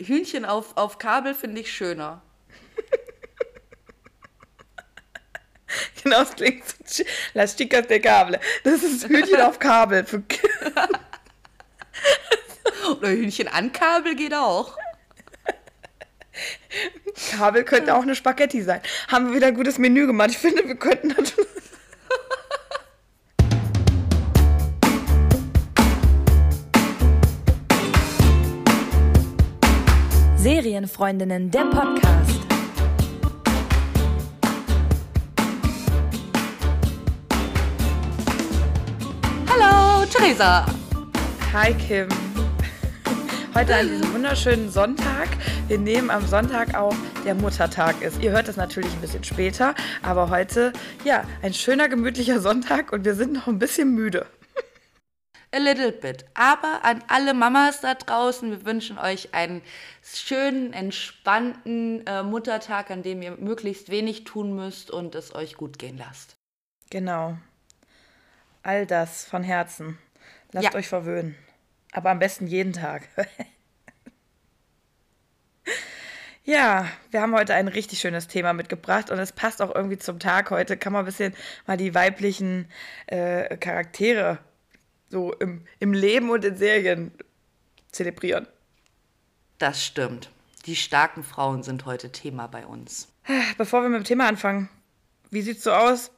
Hühnchen auf, auf Kabel finde ich schöner. genau, das klingt so. Las chicas de Cable. Das ist Hühnchen auf Kabel. Oder Hühnchen an Kabel geht auch. Kabel könnte auch eine Spaghetti sein. Haben wir wieder ein gutes Menü gemacht. Ich finde, wir könnten das. Serienfreundinnen, der Podcast. Hallo, Theresa. Hi, Kim. Heute an diesem wunderschönen Sonntag. Wir nehmen am Sonntag auch der Muttertag ist. Ihr hört das natürlich ein bisschen später, aber heute, ja, ein schöner, gemütlicher Sonntag und wir sind noch ein bisschen müde. A little bit. Aber an alle Mamas da draußen, wir wünschen euch einen schönen, entspannten äh, Muttertag, an dem ihr möglichst wenig tun müsst und es euch gut gehen lasst. Genau. All das von Herzen. Lasst ja. euch verwöhnen. Aber am besten jeden Tag. ja, wir haben heute ein richtig schönes Thema mitgebracht und es passt auch irgendwie zum Tag heute. Kann man ein bisschen mal die weiblichen äh, Charaktere so im, im Leben und in Serien zelebrieren. Das stimmt. Die starken Frauen sind heute Thema bei uns. Bevor wir mit dem Thema anfangen, wie sieht's so aus?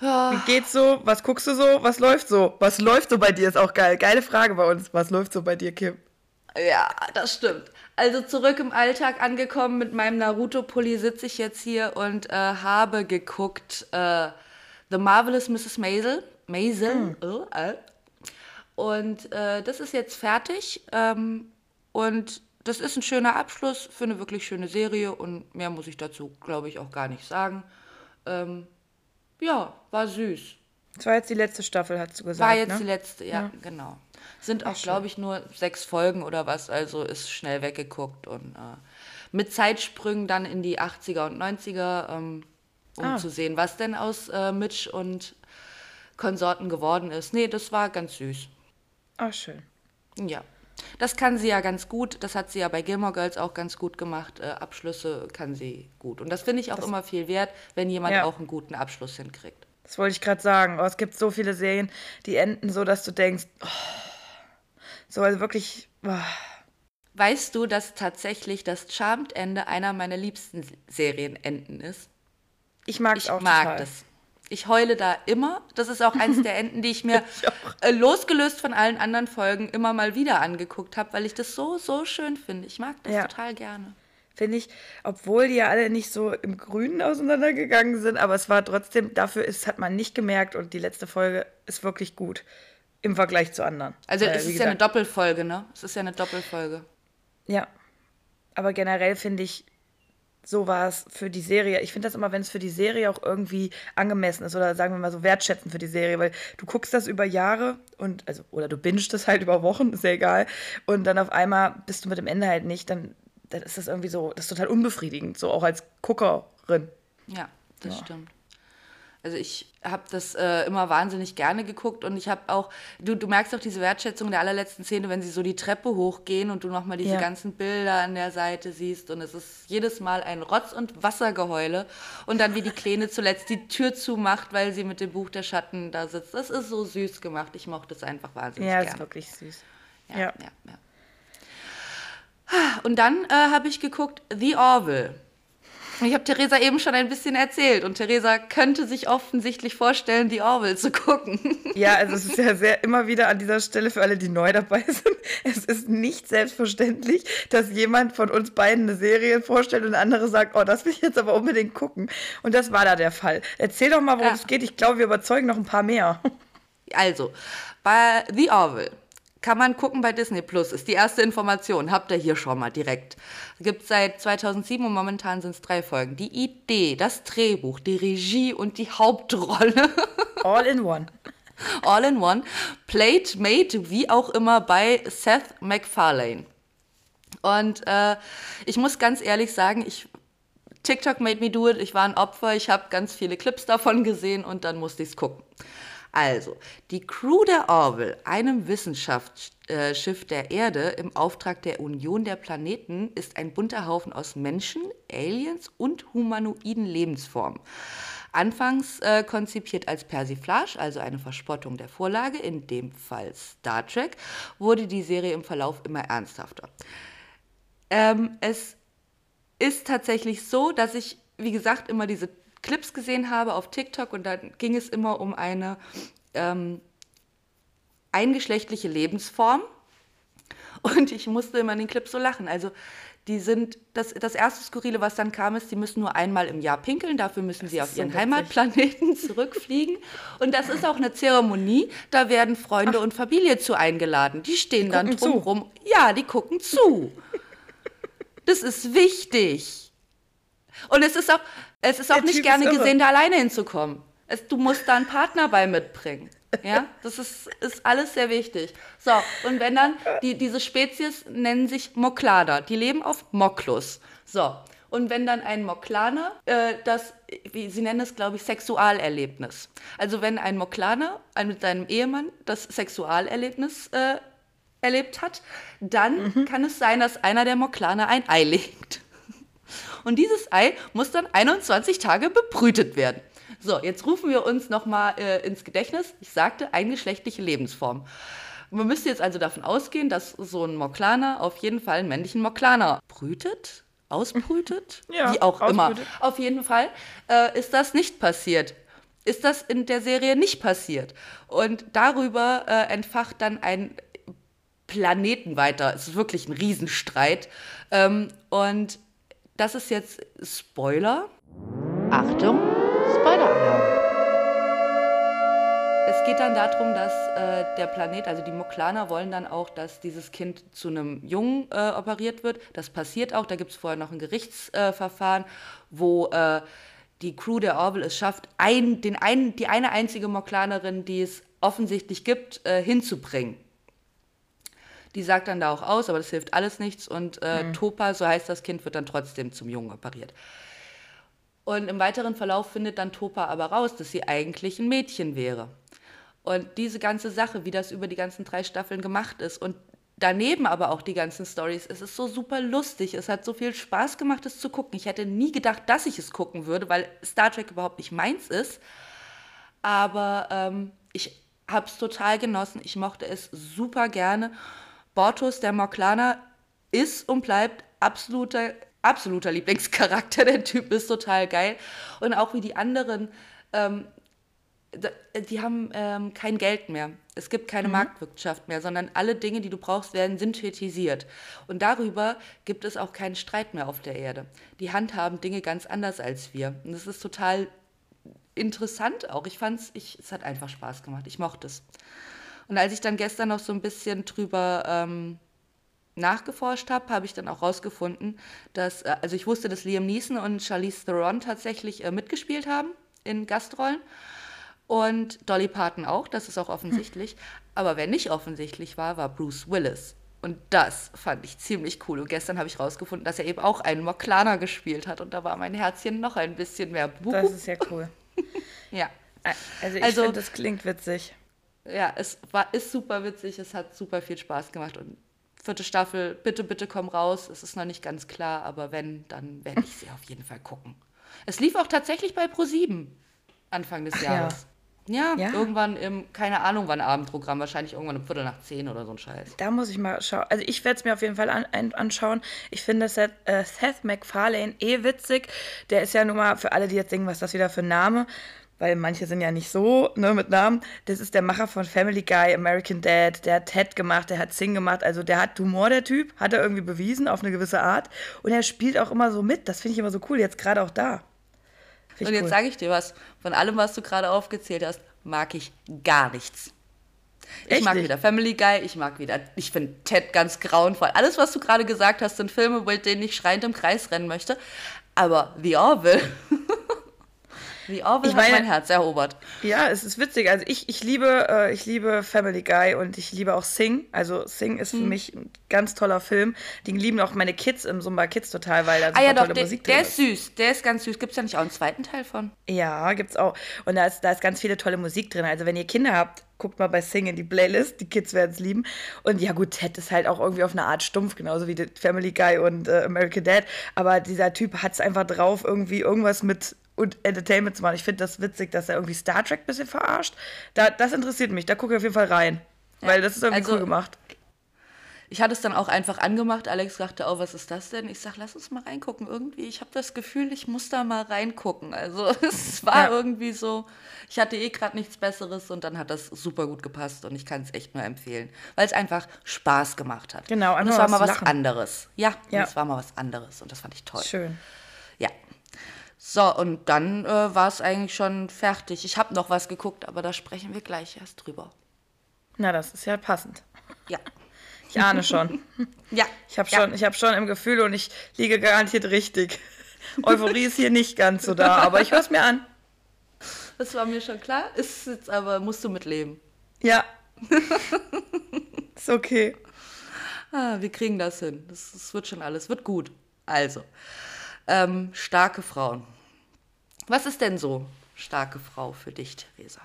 Wie geht's so? Was guckst du so? Was läuft so? Was läuft so bei dir? Ist auch geil. Geile Frage bei uns. Was läuft so bei dir, Kim? Ja, das stimmt. Also zurück im Alltag angekommen mit meinem Naruto-Pulli sitze ich jetzt hier und äh, habe geguckt äh, The Marvelous Mrs. Maisel. Maisel. Mhm. Äh. Und äh, das ist jetzt fertig. Ähm, und das ist ein schöner Abschluss für eine wirklich schöne Serie. Und mehr muss ich dazu, glaube ich, auch gar nicht sagen. Ähm, ja, war süß. Das war jetzt die letzte Staffel, hast du gesagt. War jetzt ne? die letzte, ja, ja. genau. Sind auch, glaube ich, nur sechs Folgen oder was, also ist schnell weggeguckt und äh, mit Zeitsprüngen dann in die 80er und 90er, ähm, um ah. zu sehen, was denn aus äh, Mitch und Konsorten geworden ist. Nee, das war ganz süß. Ach, schön. Ja. Das kann sie ja ganz gut. Das hat sie ja bei Gilmore Girls auch ganz gut gemacht. Äh, Abschlüsse kann sie gut. Und das finde ich auch das, immer viel wert, wenn jemand ja. auch einen guten Abschluss hinkriegt. Das wollte ich gerade sagen. Oh, es gibt so viele Serien, die enden so, dass du denkst, oh, so also wirklich. Oh. Weißt du, dass tatsächlich das Charmed-Ende einer meiner liebsten Serienenden ist? Ich mag es auch mag total. das. Ich heule da immer. Das ist auch eines der Enden, die ich mir ich äh, losgelöst von allen anderen Folgen immer mal wieder angeguckt habe, weil ich das so, so schön finde. Ich mag das ja. total gerne. Finde ich, obwohl die ja alle nicht so im Grünen auseinandergegangen sind, aber es war trotzdem, dafür ist, hat man nicht gemerkt und die letzte Folge ist wirklich gut im Vergleich zu anderen. Also äh, es ist gesagt, ja eine Doppelfolge, ne? Es ist ja eine Doppelfolge. Ja. Aber generell finde ich, so war es für die Serie. Ich finde das immer, wenn es für die Serie auch irgendwie angemessen ist oder sagen wir mal so wertschätzend für die Serie, weil du guckst das über Jahre und also oder du bingest das halt über Wochen, ist ja egal und dann auf einmal bist du mit dem Ende halt nicht, dann, dann ist das irgendwie so, das ist total unbefriedigend, so auch als Guckerin. Ja, das ja. stimmt. Also ich habe das äh, immer wahnsinnig gerne geguckt und ich habe auch, du, du merkst auch diese Wertschätzung der allerletzten Szene, wenn sie so die Treppe hochgehen und du nochmal diese ja. ganzen Bilder an der Seite siehst und es ist jedes Mal ein Rotz- und Wassergeheule und dann wie die Kleine zuletzt die Tür zumacht, weil sie mit dem Buch der Schatten da sitzt. Das ist so süß gemacht. Ich mochte es einfach wahnsinnig ja, gern. Ja, ist wirklich süß. Ja, ja, ja. ja. Und dann äh, habe ich geguckt The Orville. Ich habe Theresa eben schon ein bisschen erzählt und Theresa könnte sich offensichtlich vorstellen, die Orwell zu gucken. Ja, also es ist ja sehr immer wieder an dieser Stelle für alle, die neu dabei sind. Es ist nicht selbstverständlich, dass jemand von uns beiden eine Serie vorstellt und andere sagt, oh, das will ich jetzt aber unbedingt gucken. Und das war da der Fall. Erzähl doch mal, worum ja. es geht. Ich glaube, wir überzeugen noch ein paar mehr. Also, bei The Orville kann man gucken bei Disney Plus, ist die erste Information. Habt ihr hier schon mal direkt. Gibt es seit 2007 und momentan sind es drei Folgen. Die Idee, das Drehbuch, die Regie und die Hauptrolle. All in one. All in one. Played, made, wie auch immer, bei Seth MacFarlane. Und äh, ich muss ganz ehrlich sagen, ich TikTok made me do it. Ich war ein Opfer. Ich habe ganz viele Clips davon gesehen und dann musste ich es gucken. Also, die Crew der Orville, einem Wissenschaftsschiff der Erde im Auftrag der Union der Planeten, ist ein bunter Haufen aus Menschen, Aliens und humanoiden Lebensformen. Anfangs äh, konzipiert als Persiflage, also eine Verspottung der Vorlage, in dem Fall Star Trek, wurde die Serie im Verlauf immer ernsthafter. Ähm, es ist tatsächlich so, dass ich, wie gesagt, immer diese Clips gesehen habe auf TikTok und da ging es immer um eine ähm, eingeschlechtliche Lebensform. Und ich musste immer in den Clips so lachen. Also die sind, das, das erste Skurrile, was dann kam, ist, die müssen nur einmal im Jahr pinkeln, dafür müssen das sie auf ihren so Heimatplaneten zurückfliegen. Und das ist auch eine Zeremonie, da werden Freunde Ach. und Familie zu eingeladen. Die stehen die dann drumherum. Ja, die gucken zu. Das ist wichtig. Und es ist auch, es ist auch Der nicht typ gerne gesehen, da alleine hinzukommen. Es, du musst da einen Partner bei mitbringen. Ja, das ist, ist alles sehr wichtig. So, und wenn dann, die, diese Spezies nennen sich Moklada, die leben auf Moklus. So, und wenn dann ein Moklaner äh, das, wie sie nennen es, glaube ich, Sexualerlebnis. Also wenn ein Moklaner ein, mit seinem Ehemann das Sexualerlebnis äh, erlebt hat, dann mhm. kann es sein, dass einer der Moklaner ein Ei legt. Und dieses Ei muss dann 21 Tage bebrütet werden. So, jetzt rufen wir uns nochmal äh, ins Gedächtnis. Ich sagte, eingeschlechtliche Lebensform. Man müsste jetzt also davon ausgehen, dass so ein Moklaner auf jeden Fall einen männlichen Moklaner brütet, ausbrütet, ja, wie auch ausbrütet. immer. Auf jeden Fall äh, ist das nicht passiert. Ist das in der Serie nicht passiert. Und darüber äh, entfacht dann ein Planeten weiter. Es ist wirklich ein Riesenstreit. Ähm, und das ist jetzt Spoiler. Achtung, Spoiler-Alarm. Es geht dann darum, dass äh, der Planet, also die Moklaner wollen dann auch, dass dieses Kind zu einem Jungen äh, operiert wird. Das passiert auch. Da gibt es vorher noch ein Gerichtsverfahren, wo äh, die Crew der Orville es schafft, ein, den ein, die eine einzige Moklanerin, die es offensichtlich gibt, äh, hinzubringen. Die sagt dann da auch aus, aber das hilft alles nichts. Und äh, mhm. Topa, so heißt das Kind, wird dann trotzdem zum Jungen operiert. Und im weiteren Verlauf findet dann Topa aber raus, dass sie eigentlich ein Mädchen wäre. Und diese ganze Sache, wie das über die ganzen drei Staffeln gemacht ist und daneben aber auch die ganzen Stories, es ist so super lustig. Es hat so viel Spaß gemacht, es zu gucken. Ich hätte nie gedacht, dass ich es gucken würde, weil Star Trek überhaupt nicht meins ist. Aber ähm, ich habe es total genossen. Ich mochte es super gerne. Bortus, der Moklaner, ist und bleibt absoluter absoluter Lieblingscharakter. Der Typ ist total geil. Und auch wie die anderen, ähm, die haben ähm, kein Geld mehr. Es gibt keine mhm. Marktwirtschaft mehr, sondern alle Dinge, die du brauchst, werden synthetisiert. Und darüber gibt es auch keinen Streit mehr auf der Erde. Die handhaben Dinge ganz anders als wir. Und das ist total interessant auch. Ich fand es, es hat einfach Spaß gemacht. Ich mochte es. Und als ich dann gestern noch so ein bisschen drüber ähm, nachgeforscht habe, habe ich dann auch rausgefunden, dass, äh, also ich wusste, dass Liam Neeson und Charlize Theron tatsächlich äh, mitgespielt haben in Gastrollen und Dolly Parton auch, das ist auch offensichtlich. Hm. Aber wer nicht offensichtlich war, war Bruce Willis. Und das fand ich ziemlich cool. Und gestern habe ich rausgefunden, dass er eben auch einen Moklana gespielt hat. Und da war mein Herzchen noch ein bisschen mehr. Buh. Das ist ja cool. ja. Also ich also, finde, das klingt witzig. Ja, es war, ist super witzig. Es hat super viel Spaß gemacht. Und vierte Staffel, bitte, bitte komm raus. Es ist noch nicht ganz klar, aber wenn, dann werde ich sie auf jeden Fall gucken. Es lief auch tatsächlich bei Pro7 Anfang des Jahres. Ja. Ja, ja, irgendwann im, keine Ahnung wann Abendprogramm, wahrscheinlich irgendwann um Viertel nach zehn oder so ein Scheiß. Da muss ich mal schauen. Also ich werde es mir auf jeden Fall an, an, anschauen. Ich finde Seth, äh, Seth MacFarlane eh witzig. Der ist ja nun mal, für alle, die jetzt denken, was ist das wieder für ein Name, weil manche sind ja nicht so ne, mit Namen. Das ist der Macher von Family Guy, American Dad, der hat Ted gemacht, der hat Sing gemacht. Also der hat Humor, der Typ, hat er irgendwie bewiesen auf eine gewisse Art. Und er spielt auch immer so mit. Das finde ich immer so cool, jetzt gerade auch da. Und jetzt cool. sage ich dir was, von allem, was du gerade aufgezählt hast, mag ich gar nichts. Ich Echt mag nicht? wieder Family Guy, ich mag wieder, ich finde Ted ganz grauenvoll. Alles, was du gerade gesagt hast, sind Filme, mit denen ich schreiend im Kreis rennen möchte. Aber The Orville The Orville Ich hat meine- mein Herz erobert. Ja, es ist witzig. Also ich, ich liebe, äh, ich liebe Family Guy und ich liebe auch Sing. Also Sing ist für Hm. mich ein ganz toller Film. Den lieben auch meine Kids im Zumba Kids total, weil da super Ah ja, doch, tolle der, Musik drin der ist. ist süß. Der ist ganz süß. Gibt es da nicht auch einen zweiten Teil von? Ja, gibt's auch. Und da ist, da ist ganz viele tolle Musik drin. Also wenn ihr Kinder habt, guckt mal bei Sing in die Playlist. Die Kids werden es lieben. Und ja gut, Ted ist halt auch irgendwie auf eine Art stumpf, genauso wie Family Guy und äh, American Dad. Aber dieser Typ hat es einfach drauf, irgendwie irgendwas mit und Entertainment zu machen. Ich finde das witzig, dass er irgendwie Star Trek ein bisschen verarscht. Da, das interessiert mich. Da gucke ich auf jeden Fall rein. Weil das ist irgendwie also- cool gemacht. Ich hatte es dann auch einfach angemacht. Alex sagte, oh, was ist das denn? Ich sag, lass uns mal reingucken. Irgendwie, ich habe das Gefühl, ich muss da mal reingucken. Also es war Ja. irgendwie so, ich hatte eh gerade nichts Besseres und dann hat das super gut gepasst und ich kann es echt nur empfehlen, weil es einfach Spaß gemacht hat. Genau, und einfach es war mal was lachen. anderes. Ja, und Ja. es war mal was anderes und das fand ich toll. Schön. Ja. So, und dann äh, war es eigentlich schon fertig. Ich habe noch was geguckt, aber da sprechen wir gleich erst drüber. Na, das ist ja passend. Ja. Ich ahne schon. Ja. Ich habe ja. schon, ich hab schon im Gefühl und ich liege garantiert richtig. Euphorie ist hier nicht ganz so da, aber ich höre es mir an. Das war mir schon klar. Ist jetzt aber, musst du mitleben. Ja. ist okay. Ah, wir kriegen das hin. Das, das wird schon alles. Wird gut. Also, ähm, starke Frauen. Was ist denn so starke Frau für dich, Theresa?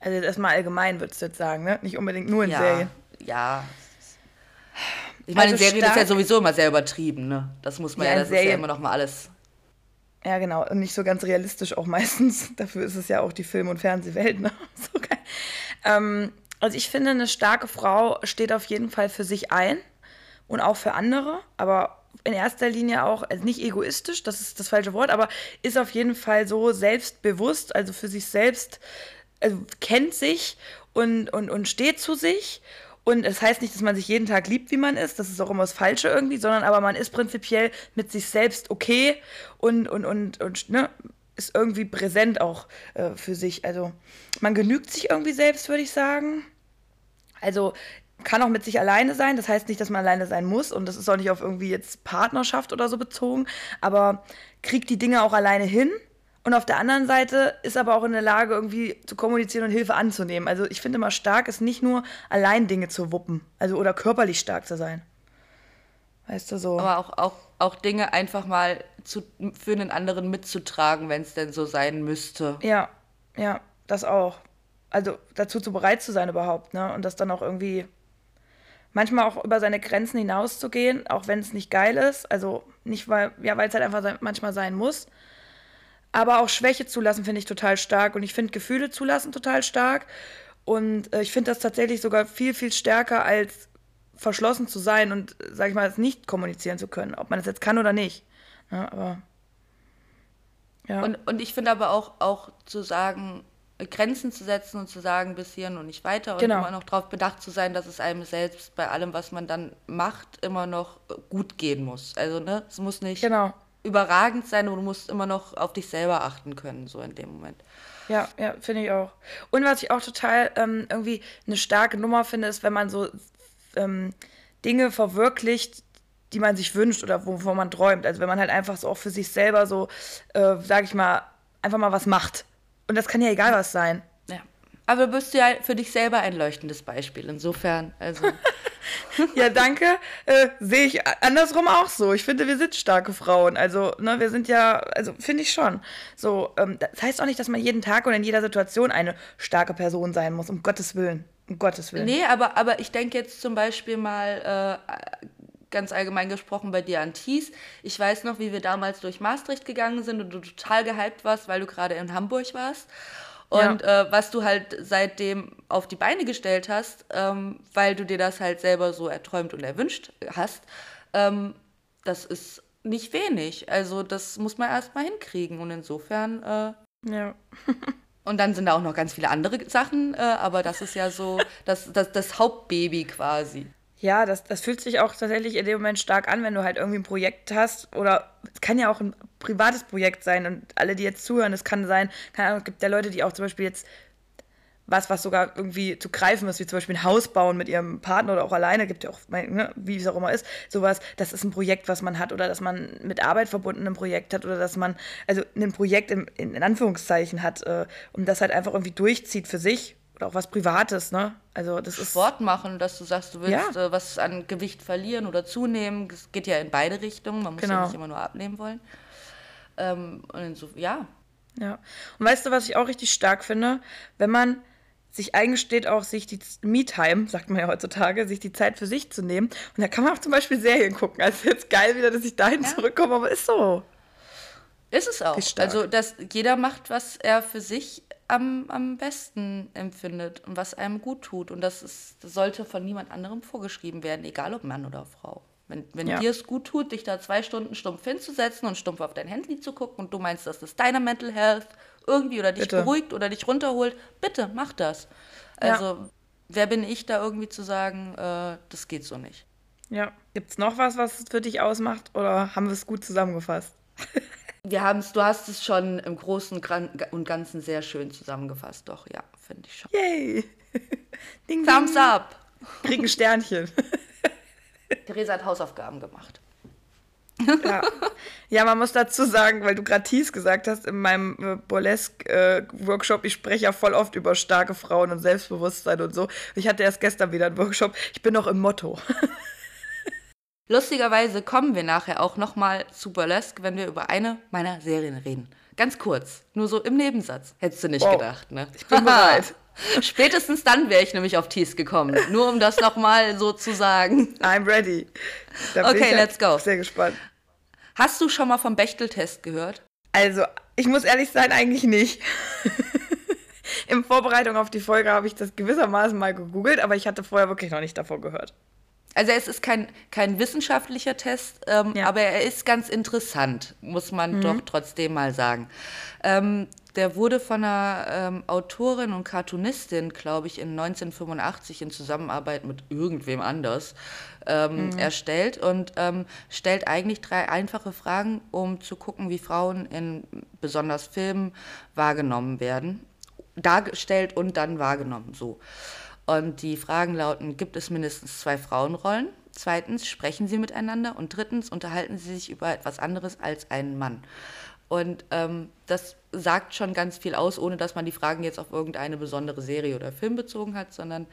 Also jetzt erstmal allgemein würdest du jetzt sagen, ne? Nicht unbedingt nur in ja, Serien. Ja. Ich meine, Also in Serien ist ja sowieso immer sehr übertrieben, ne? Das muss man Ja, ja, das ist ja Serien- immer noch mal alles. Ja, genau. Und nicht so ganz realistisch auch meistens. Dafür ist es ja auch die Film- und Fernsehwelt, ne? So geil. Ähm, also ich finde, eine starke Frau steht auf jeden Fall für sich ein und auch für andere, aber in erster Linie auch, also nicht egoistisch, das ist das falsche Wort, aber ist auf jeden Fall so selbstbewusst, also für sich selbst, also kennt sich und, und, und steht zu sich. Und es heißt nicht, dass man sich jeden Tag liebt, wie man ist, das ist auch immer das Falsche irgendwie, sondern aber man ist prinzipiell mit sich selbst okay und, und, und, und ne, ist irgendwie präsent auch äh, für sich. Also man genügt sich irgendwie selbst, würde ich sagen. Also kann auch mit sich alleine sein. Das heißt nicht, dass man alleine sein muss. Und das ist auch nicht auf irgendwie jetzt Partnerschaft oder so bezogen. Aber kriegt die Dinge auch alleine hin. Und auf der anderen Seite ist aber auch in der Lage, irgendwie zu kommunizieren und Hilfe anzunehmen. Also ich finde immer stark ist nicht nur allein Dinge zu wuppen. Also oder körperlich stark zu sein. Weißt du so. Aber auch, auch, auch Dinge einfach mal zu, für einen anderen mitzutragen, wenn es denn so sein müsste. Ja, ja, das auch. Also dazu zu bereit zu sein überhaupt, ne? Und das dann auch irgendwie manchmal auch über seine Grenzen hinauszugehen, auch wenn es nicht geil ist. Also nicht, weil, ja, es halt einfach manchmal sein muss. Aber auch Schwäche zulassen finde ich total stark. Und ich finde Gefühle zulassen total stark. Und äh, ich finde das tatsächlich sogar viel, viel stärker als verschlossen zu sein und, sag ich mal, es nicht kommunizieren zu können. Ob man es jetzt kann oder nicht. Ja, aber. Ja. Und, und ich finde aber auch, auch zu sagen, Grenzen zu setzen und zu sagen, bis hierhin und nicht weiter und Genau. immer noch darauf bedacht zu sein, dass es einem selbst bei allem, was man dann macht, immer noch gut gehen muss. Also, ne, es muss nicht genau. überragend sein und du musst immer noch auf dich selber achten können, so in dem Moment. Ja, ja, finde ich auch. Und was ich auch total ähm, irgendwie eine starke Nummer finde, ist, wenn man so ähm, Dinge verwirklicht, die man sich wünscht oder wovon man träumt. Also wenn man halt einfach so auch für sich selber so, äh, sag ich mal, einfach mal was macht. Und das kann ja egal was sein. Ja. Aber du bist ja für dich selber ein leuchtendes Beispiel. Insofern, also. Ja, danke. Äh, Sehe ich andersrum auch so. Ich finde, wir sind starke Frauen. Also, ne, wir sind ja, also finde ich schon. So, ähm, das heißt auch nicht, dass man jeden Tag oder in jeder Situation eine starke Person sein muss, um Gottes Willen. Um Gottes Willen. Nee, aber, aber ich denke jetzt zum Beispiel mal äh, ganz allgemein gesprochen bei dir an Thies. Ich weiß noch, wie wir damals durch Maastricht gegangen sind und du total gehypt warst, weil du gerade in Hamburg warst. Und äh, was du halt seitdem auf die Beine gestellt hast, ähm, weil du dir das halt selber so erträumt und erwünscht hast, ähm, das ist nicht wenig. Also das muss man erst mal hinkriegen. Und insofern äh, Ja. und dann sind da auch noch ganz viele andere Sachen, äh, aber das ist ja so das, das, das Hauptbaby quasi. Ja, das, das fühlt sich auch tatsächlich in dem Moment stark an, wenn du halt irgendwie ein Projekt hast oder es kann ja auch ein privates Projekt sein und alle, die jetzt zuhören, es kann sein, keine Ahnung, es gibt ja Leute, die auch zum Beispiel jetzt was, was sogar irgendwie zu greifen ist, wie zum Beispiel ein Haus bauen mit ihrem Partner oder auch alleine, gibt ja auch, ne, wie es auch immer ist, sowas, das ist ein Projekt, was man hat oder dass man mit Arbeit verbunden ein Projekt hat oder dass man, also ein Projekt in, in, Anführungszeichen hat äh, und das halt einfach irgendwie durchzieht für sich oder auch was Privates, ne? Also das ist Sport machen, dass du sagst, du willst ja. äh, was an Gewicht verlieren oder zunehmen. Es geht ja in beide Richtungen. Man muss genau. ja nicht immer nur abnehmen wollen. Ähm, und so, ja. Ja. Und weißt du, was ich auch richtig stark finde? Wenn man sich eingesteht, auch sich die Me-Time, sagt man ja heutzutage, sich die Zeit für sich zu nehmen. Und da kann man auch zum Beispiel Serien gucken. Also jetzt geil wieder, dass ich dahin ja. zurückkomme, aber ist so. Ist es auch. Also, dass jeder macht, was er für sich am, am besten empfindet und was einem gut tut. Und das, ist, das sollte von niemand anderem vorgeschrieben werden, egal ob Mann oder Frau. Wenn, wenn ja. dir es gut tut, dich da zwei Stunden stumpf hinzusetzen und stumpf auf dein Handy zu gucken und du meinst, dass das deine Mental Health irgendwie oder dich bitte. beruhigt oder dich runterholt, bitte mach das. Also, ja. wer bin ich da irgendwie zu sagen, äh, das geht so nicht? Ja. Gibt es noch was, was es für dich ausmacht oder haben wir es gut zusammengefasst? wir haben es, du hast es schon im Großen und Ganzen sehr schön zusammengefasst, doch, ja, finde ich schon. Yay! ding, Thumbs ding. up! Krieg ein Sternchen. Theresa hat Hausaufgaben gemacht. Ja. ja, man muss dazu sagen, weil du gerade Tees gesagt hast, in meinem äh, Burlesque-Workshop, äh, ich spreche ja voll oft über starke Frauen und Selbstbewusstsein und so. Ich hatte erst gestern wieder einen Workshop, ich bin noch im Motto. Lustigerweise kommen wir nachher auch nochmal zu Burlesque, wenn wir über eine meiner Serien reden. Ganz kurz, nur so im Nebensatz. Hättest du nicht wow. gedacht, ne? Ich bin bereit. Spätestens dann wäre ich nämlich auf Tees gekommen. Nur um das nochmal so zu sagen. I'm ready. Da okay, let's go. Sehr gespannt. Hast du schon mal vom Bechteltest gehört? Also, ich muss ehrlich sein, eigentlich nicht. In Vorbereitung auf die Folge habe ich das gewissermaßen mal gegoogelt, aber ich hatte vorher wirklich noch nicht davon gehört. Also es ist kein, kein wissenschaftlicher Test, ähm, ja. aber er ist ganz interessant, muss man mhm. doch trotzdem mal sagen. Ähm, der wurde von einer ähm, Autorin und Cartoonistin, glaube ich, in 1985 in Zusammenarbeit mit irgendwem anders ähm, mhm. erstellt und ähm, stellt eigentlich drei einfache Fragen, um zu gucken, wie Frauen in besonders Filmen wahrgenommen werden. Dargestellt und dann wahrgenommen, so. Und die Fragen lauten, gibt es mindestens zwei Frauenrollen? Zweitens, sprechen sie miteinander? Und drittens, unterhalten sie sich über etwas anderes als einen Mann? Und ähm, das sagt schon ganz viel aus, ohne dass man die Fragen jetzt auf irgendeine besondere Serie oder Film bezogen hat, sondern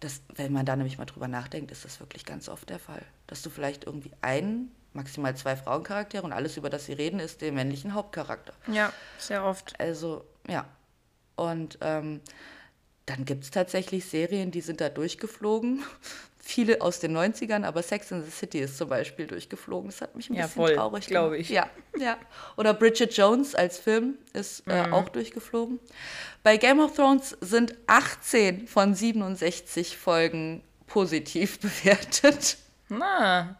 das, wenn man da nämlich mal drüber nachdenkt, ist das wirklich ganz oft der Fall. Dass du vielleicht irgendwie einen, maximal zwei Frauencharaktere und alles, über das sie reden, ist der männlichen Hauptcharakter. Ja, sehr oft. Also, ja. Und ähm, dann gibt es tatsächlich Serien, die sind da durchgeflogen. Viele aus den 90ern, aber Sex in the City ist zum Beispiel durchgeflogen. Das hat mich ein ja, bisschen voll, traurig gemacht. glaube ich. Ja, ja. Oder Bridget Jones als Film ist äh, mhm. auch durchgeflogen. Bei Game of Thrones sind 18 von 67 Folgen positiv bewertet. Na.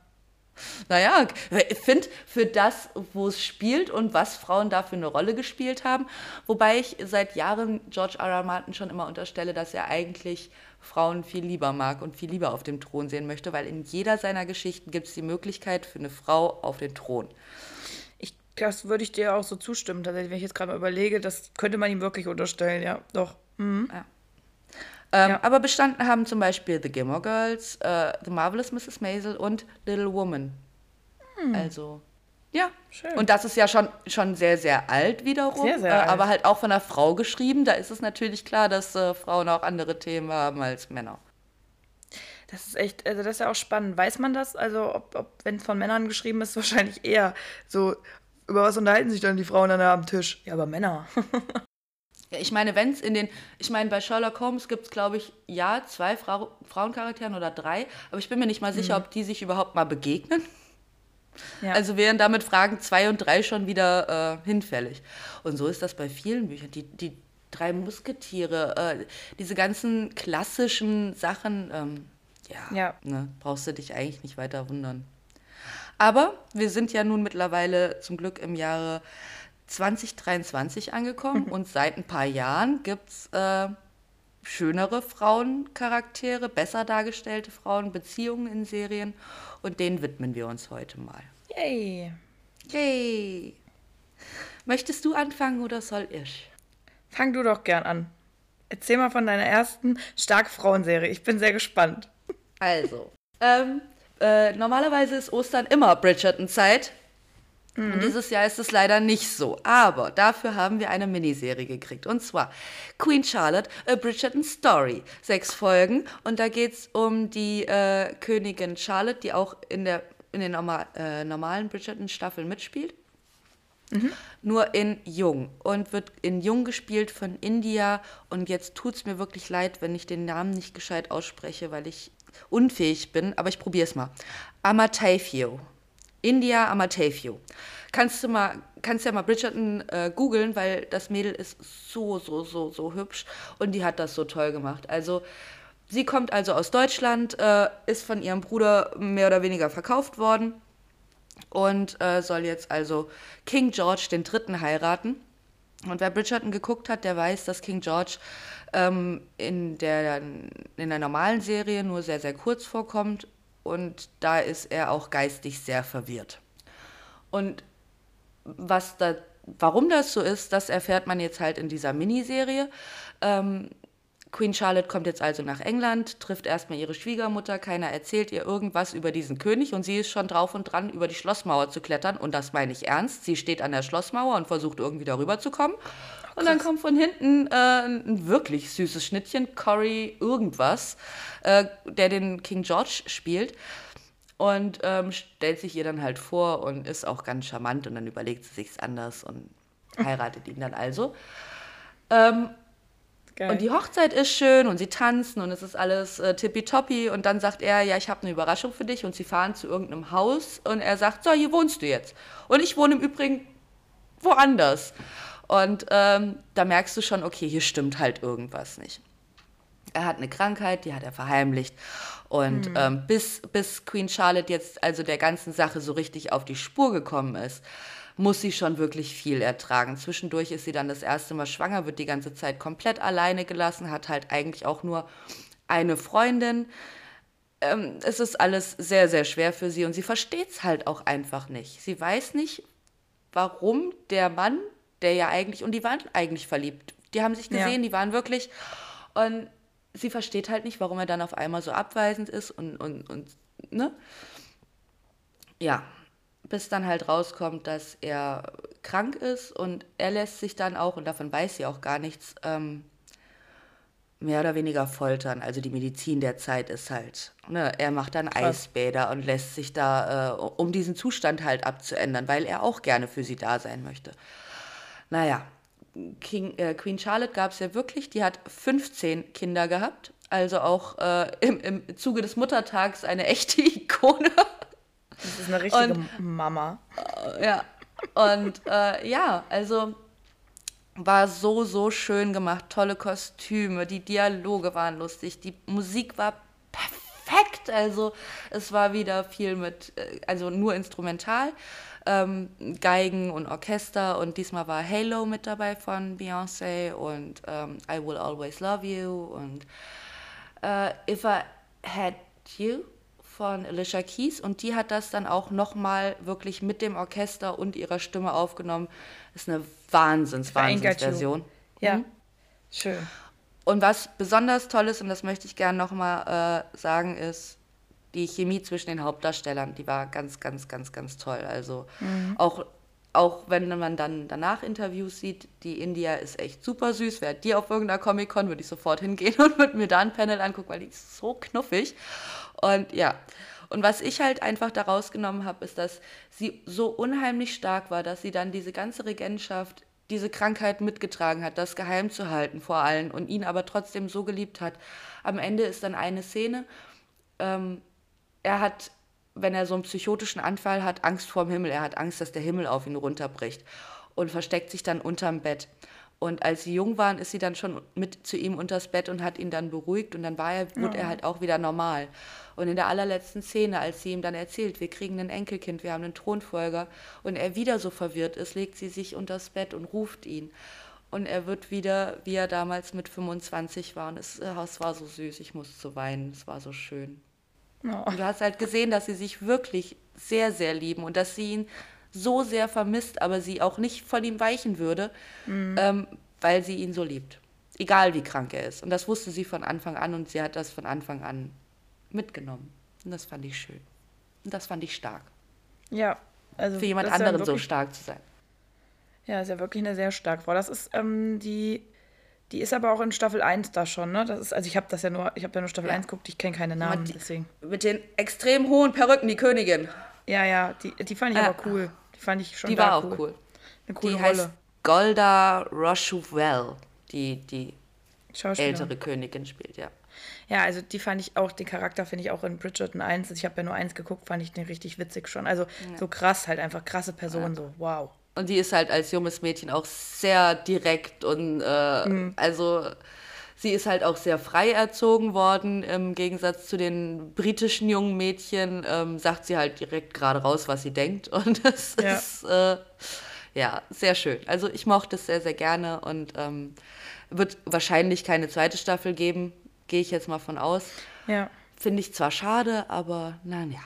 Naja, ich finde, für das, wo es spielt und was Frauen da für eine Rolle gespielt haben, wobei ich seit Jahren George R. R. Martin schon immer unterstelle, dass er eigentlich Frauen viel lieber mag und viel lieber auf dem Thron sehen möchte, weil in jeder seiner Geschichten gibt es die Möglichkeit für eine Frau auf den Thron. Ich, das würde ich dir auch so zustimmen, tatsächlich, wenn ich jetzt gerade mal überlege, das könnte man ihm wirklich unterstellen, ja, doch. Mhm. Ja. Ähm, ja. Aber bestanden haben zum Beispiel The Gilmore Girls, äh, The Marvelous Mrs. Maisel und Little Woman. Hm. Also, ja. Schön. Und das ist ja schon, schon sehr, sehr alt wiederum. Sehr, sehr äh, alt. Aber halt auch von einer Frau geschrieben. Da ist es natürlich klar, dass äh, Frauen auch andere Themen haben als Männer. Das ist echt, also das ist ja auch spannend. Weiß man das? Also, ob, ob wenn es von Männern geschrieben ist, wahrscheinlich eher so, über was unterhalten sich dann die Frauen dann am Tisch? Ja, aber Männer. Ja, ich meine, wenn es in den, ich meine, bei Sherlock Holmes gibt es, glaube ich, ja, zwei Fra Frauencharakteren oder drei, aber ich bin mir nicht mal sicher, mhm. ob die sich überhaupt mal begegnen. Ja. Also wären damit Fragen zwei und drei schon wieder äh, hinfällig. Und so ist das bei vielen Büchern. Die, die drei Musketiere, äh, diese ganzen klassischen Sachen, ähm, ja, ja. Ne, brauchst du dich eigentlich nicht weiter wundern. Aber wir sind ja nun mittlerweile zum Glück im Jahre 2023 angekommen mhm. und seit ein paar Jahren gibt es äh, schönere Frauencharaktere, besser dargestellte Frauen, Beziehungen in Serien und denen widmen wir uns heute mal. Yay! Yay! Möchtest du anfangen oder soll ich? Fang du doch gern an. Erzähl mal von deiner ersten stark Frauenserie. Ich bin sehr gespannt. Also, ähm, äh, normalerweise ist Ostern immer Bridgerton-Zeit. Mhm. Und dieses Jahr ist es leider nicht so. Aber dafür haben wir eine Miniserie gekriegt. Und zwar Queen Charlotte, A Bridgerton Story. Sechs Folgen. Und da geht es um die äh, Königin Charlotte, die auch in, der, in den normal, äh, normalen Bridgerton-Staffeln mitspielt. Mhm. Nur in Jung und wird in Jung gespielt von India. Und jetzt tut es mir wirklich leid, wenn ich den Namen nicht gescheit ausspreche, weil ich unfähig bin, aber ich probiere es mal. Amatafio. India Amatafio. Kannst du mal, kannst ja mal Bridgerton äh, googeln, weil das Mädel ist so, so, so, so hübsch und die hat das so toll gemacht. Also sie kommt also aus Deutschland, äh, ist von ihrem Bruder mehr oder weniger verkauft worden und äh, soll jetzt also King George den Dritten heiraten. Und wer Bridgerton geguckt hat, der weiß, dass King George ähm, in, der, in der normalen Serie nur sehr, sehr kurz vorkommt und da ist er auch geistig sehr verwirrt. Und was da, warum das so ist, das erfährt man jetzt halt in dieser Miniserie. Ähm, Queen Charlotte kommt jetzt also nach England, trifft erstmal ihre Schwiegermutter, keiner erzählt ihr irgendwas über diesen König und sie ist schon drauf und dran, über die Schlossmauer zu klettern und das meine ich ernst. Sie steht an der Schlossmauer und versucht irgendwie darüber zu kommen. Und dann kommt von hinten äh, ein wirklich süßes Schnittchen, Cory irgendwas, äh, der den King George spielt. Und ähm, stellt sich ihr dann halt vor und ist auch ganz charmant und dann überlegt sie sich's anders und heiratet ihn dann also. Ähm, und die Hochzeit ist schön und sie tanzen und es ist alles äh, tippitoppi. Und dann sagt er, ja, ich habe eine Überraschung für dich. Und sie fahren zu irgendeinem Haus und er sagt, so, hier wohnst du jetzt. Und ich wohne im Übrigen woanders. Und ähm, da merkst du schon, okay, hier stimmt halt irgendwas nicht. Er hat eine Krankheit, die hat er verheimlicht. Und mhm. ähm, bis, bis Queen Charlotte jetzt also der ganzen Sache so richtig auf die Spur gekommen ist, muss sie schon wirklich viel ertragen. Zwischendurch ist sie dann das erste Mal schwanger, wird die ganze Zeit komplett alleine gelassen, hat halt eigentlich auch nur eine Freundin. Ähm, es ist alles sehr, sehr schwer für sie und sie versteht es halt auch einfach nicht. Sie weiß nicht, warum der Mann, der ja eigentlich, und die waren eigentlich verliebt. Die haben sich gesehen, ja. die waren wirklich. Und sie versteht halt nicht, warum er dann auf einmal so abweisend ist und, und, und ne? Ja, bis dann halt rauskommt, dass er krank ist und er lässt sich dann auch, und davon weiß sie auch gar nichts, ähm, mehr oder weniger foltern. Also die Medizin der Zeit ist halt, ne, er macht dann Krass. Eisbäder und lässt sich da, äh, um diesen Zustand halt abzuändern, weil er auch gerne für sie da sein möchte. Naja, King, äh, Queen Charlotte gab es ja wirklich, die hat 15 Kinder gehabt, also auch äh, im, im Zuge des Muttertags eine echte Ikone. Das ist eine richtige und, Mama. Äh, ja, und äh, ja, also war so, so schön gemacht. Tolle Kostüme, die Dialoge waren lustig, die Musik war perfekt. Also es war wieder viel mit, äh, also nur instrumental ähm, Geigen und Orchester und diesmal war Halo mit dabei von Beyoncé und ähm, I Will Always Love You und äh, If I Had You von Alicia Keys und die hat das dann auch nochmal wirklich mit dem Orchester und ihrer Stimme aufgenommen. Das ist eine Wahnsinns, Wahnsinnsversion. Ja, mhm. schön. Und was besonders toll ist, und das möchte ich gerne nochmal äh, sagen, ist, die Chemie zwischen den Hauptdarstellern, die war ganz, ganz, ganz, ganz toll. Also mhm. auch, auch wenn man dann danach Interviews sieht, die India ist echt super süß. Wäre die auf irgendeiner Comic-Con, würde ich sofort hingehen und würde mir da ein Panel angucken, weil die ist so knuffig. Und ja, und was ich halt einfach daraus genommen habe, ist, dass sie so unheimlich stark war, dass sie dann diese ganze Regentschaft diese Krankheit mitgetragen hat, das geheim zu halten vor allen und ihn aber trotzdem so geliebt hat. Am Ende ist dann eine Szene, ähm, er hat, wenn er so einen psychotischen Anfall hat, Angst vorm Himmel. Er hat Angst, dass der Himmel auf ihn runterbricht und versteckt sich dann unterm Bett. Und als sie jung waren, ist sie dann schon mit zu ihm unters Bett und hat ihn dann beruhigt und dann war er, wurde ja. er halt auch wieder normal. Und in der allerletzten Szene, als sie ihm dann erzählt, wir kriegen ein Enkelkind, wir haben einen Thronfolger und er wieder so verwirrt ist, legt sie sich unters Bett und ruft ihn. Und er wird wieder, wie er damals mit 25 war. Und es, es war so süß, ich musste so weinen, es war so schön. Oh. Und du hast halt gesehen, dass sie sich wirklich sehr, sehr lieben und dass sie ihn so sehr vermisst, aber sie auch nicht von ihm weichen würde, mhm. ähm, weil sie ihn so liebt. Egal wie krank er ist. Und das wusste sie von Anfang an und sie hat das von Anfang an mitgenommen. Und das fand ich schön. Und das fand ich stark. Ja, also. Für jemand ist ja anderen so stark zu sein. Ja, ist ja wirklich eine sehr stark Frau. Das ist ähm, die. Die ist aber auch in Staffel 1 da schon, ne? Das ist, also ich habe das ja nur, ich habe ja nur Staffel Ja. 1 geguckt, ich kenne keine Namen, die- deswegen. Mit den extrem hohen Perücken, die Königin. Ja, ja, die, die fand ich Ja. aber cool. Die fand ich schon Die war auch cool. Eine coole Die Rolle. heißt Golda Rochouvel, die die ältere Königin spielt, ja. Ja, also die fand ich auch, den Charakter finde ich auch in Bridgerton 1, ich habe ja nur eins geguckt, fand ich den richtig witzig schon. Also so krass halt, einfach krasse Person, so wow. Und die ist halt als junges Mädchen auch sehr direkt und äh, Mhm. also sie ist halt auch sehr frei erzogen worden. Im Gegensatz zu den britischen jungen Mädchen ähm, sagt sie halt direkt gerade raus, was sie denkt. Und das Ja. ist äh, ja sehr schön. Also ich mochte es sehr, sehr gerne und ähm, wird wahrscheinlich keine zweite Staffel geben, gehe ich jetzt mal von aus. Ja. Finde ich zwar schade, aber naja.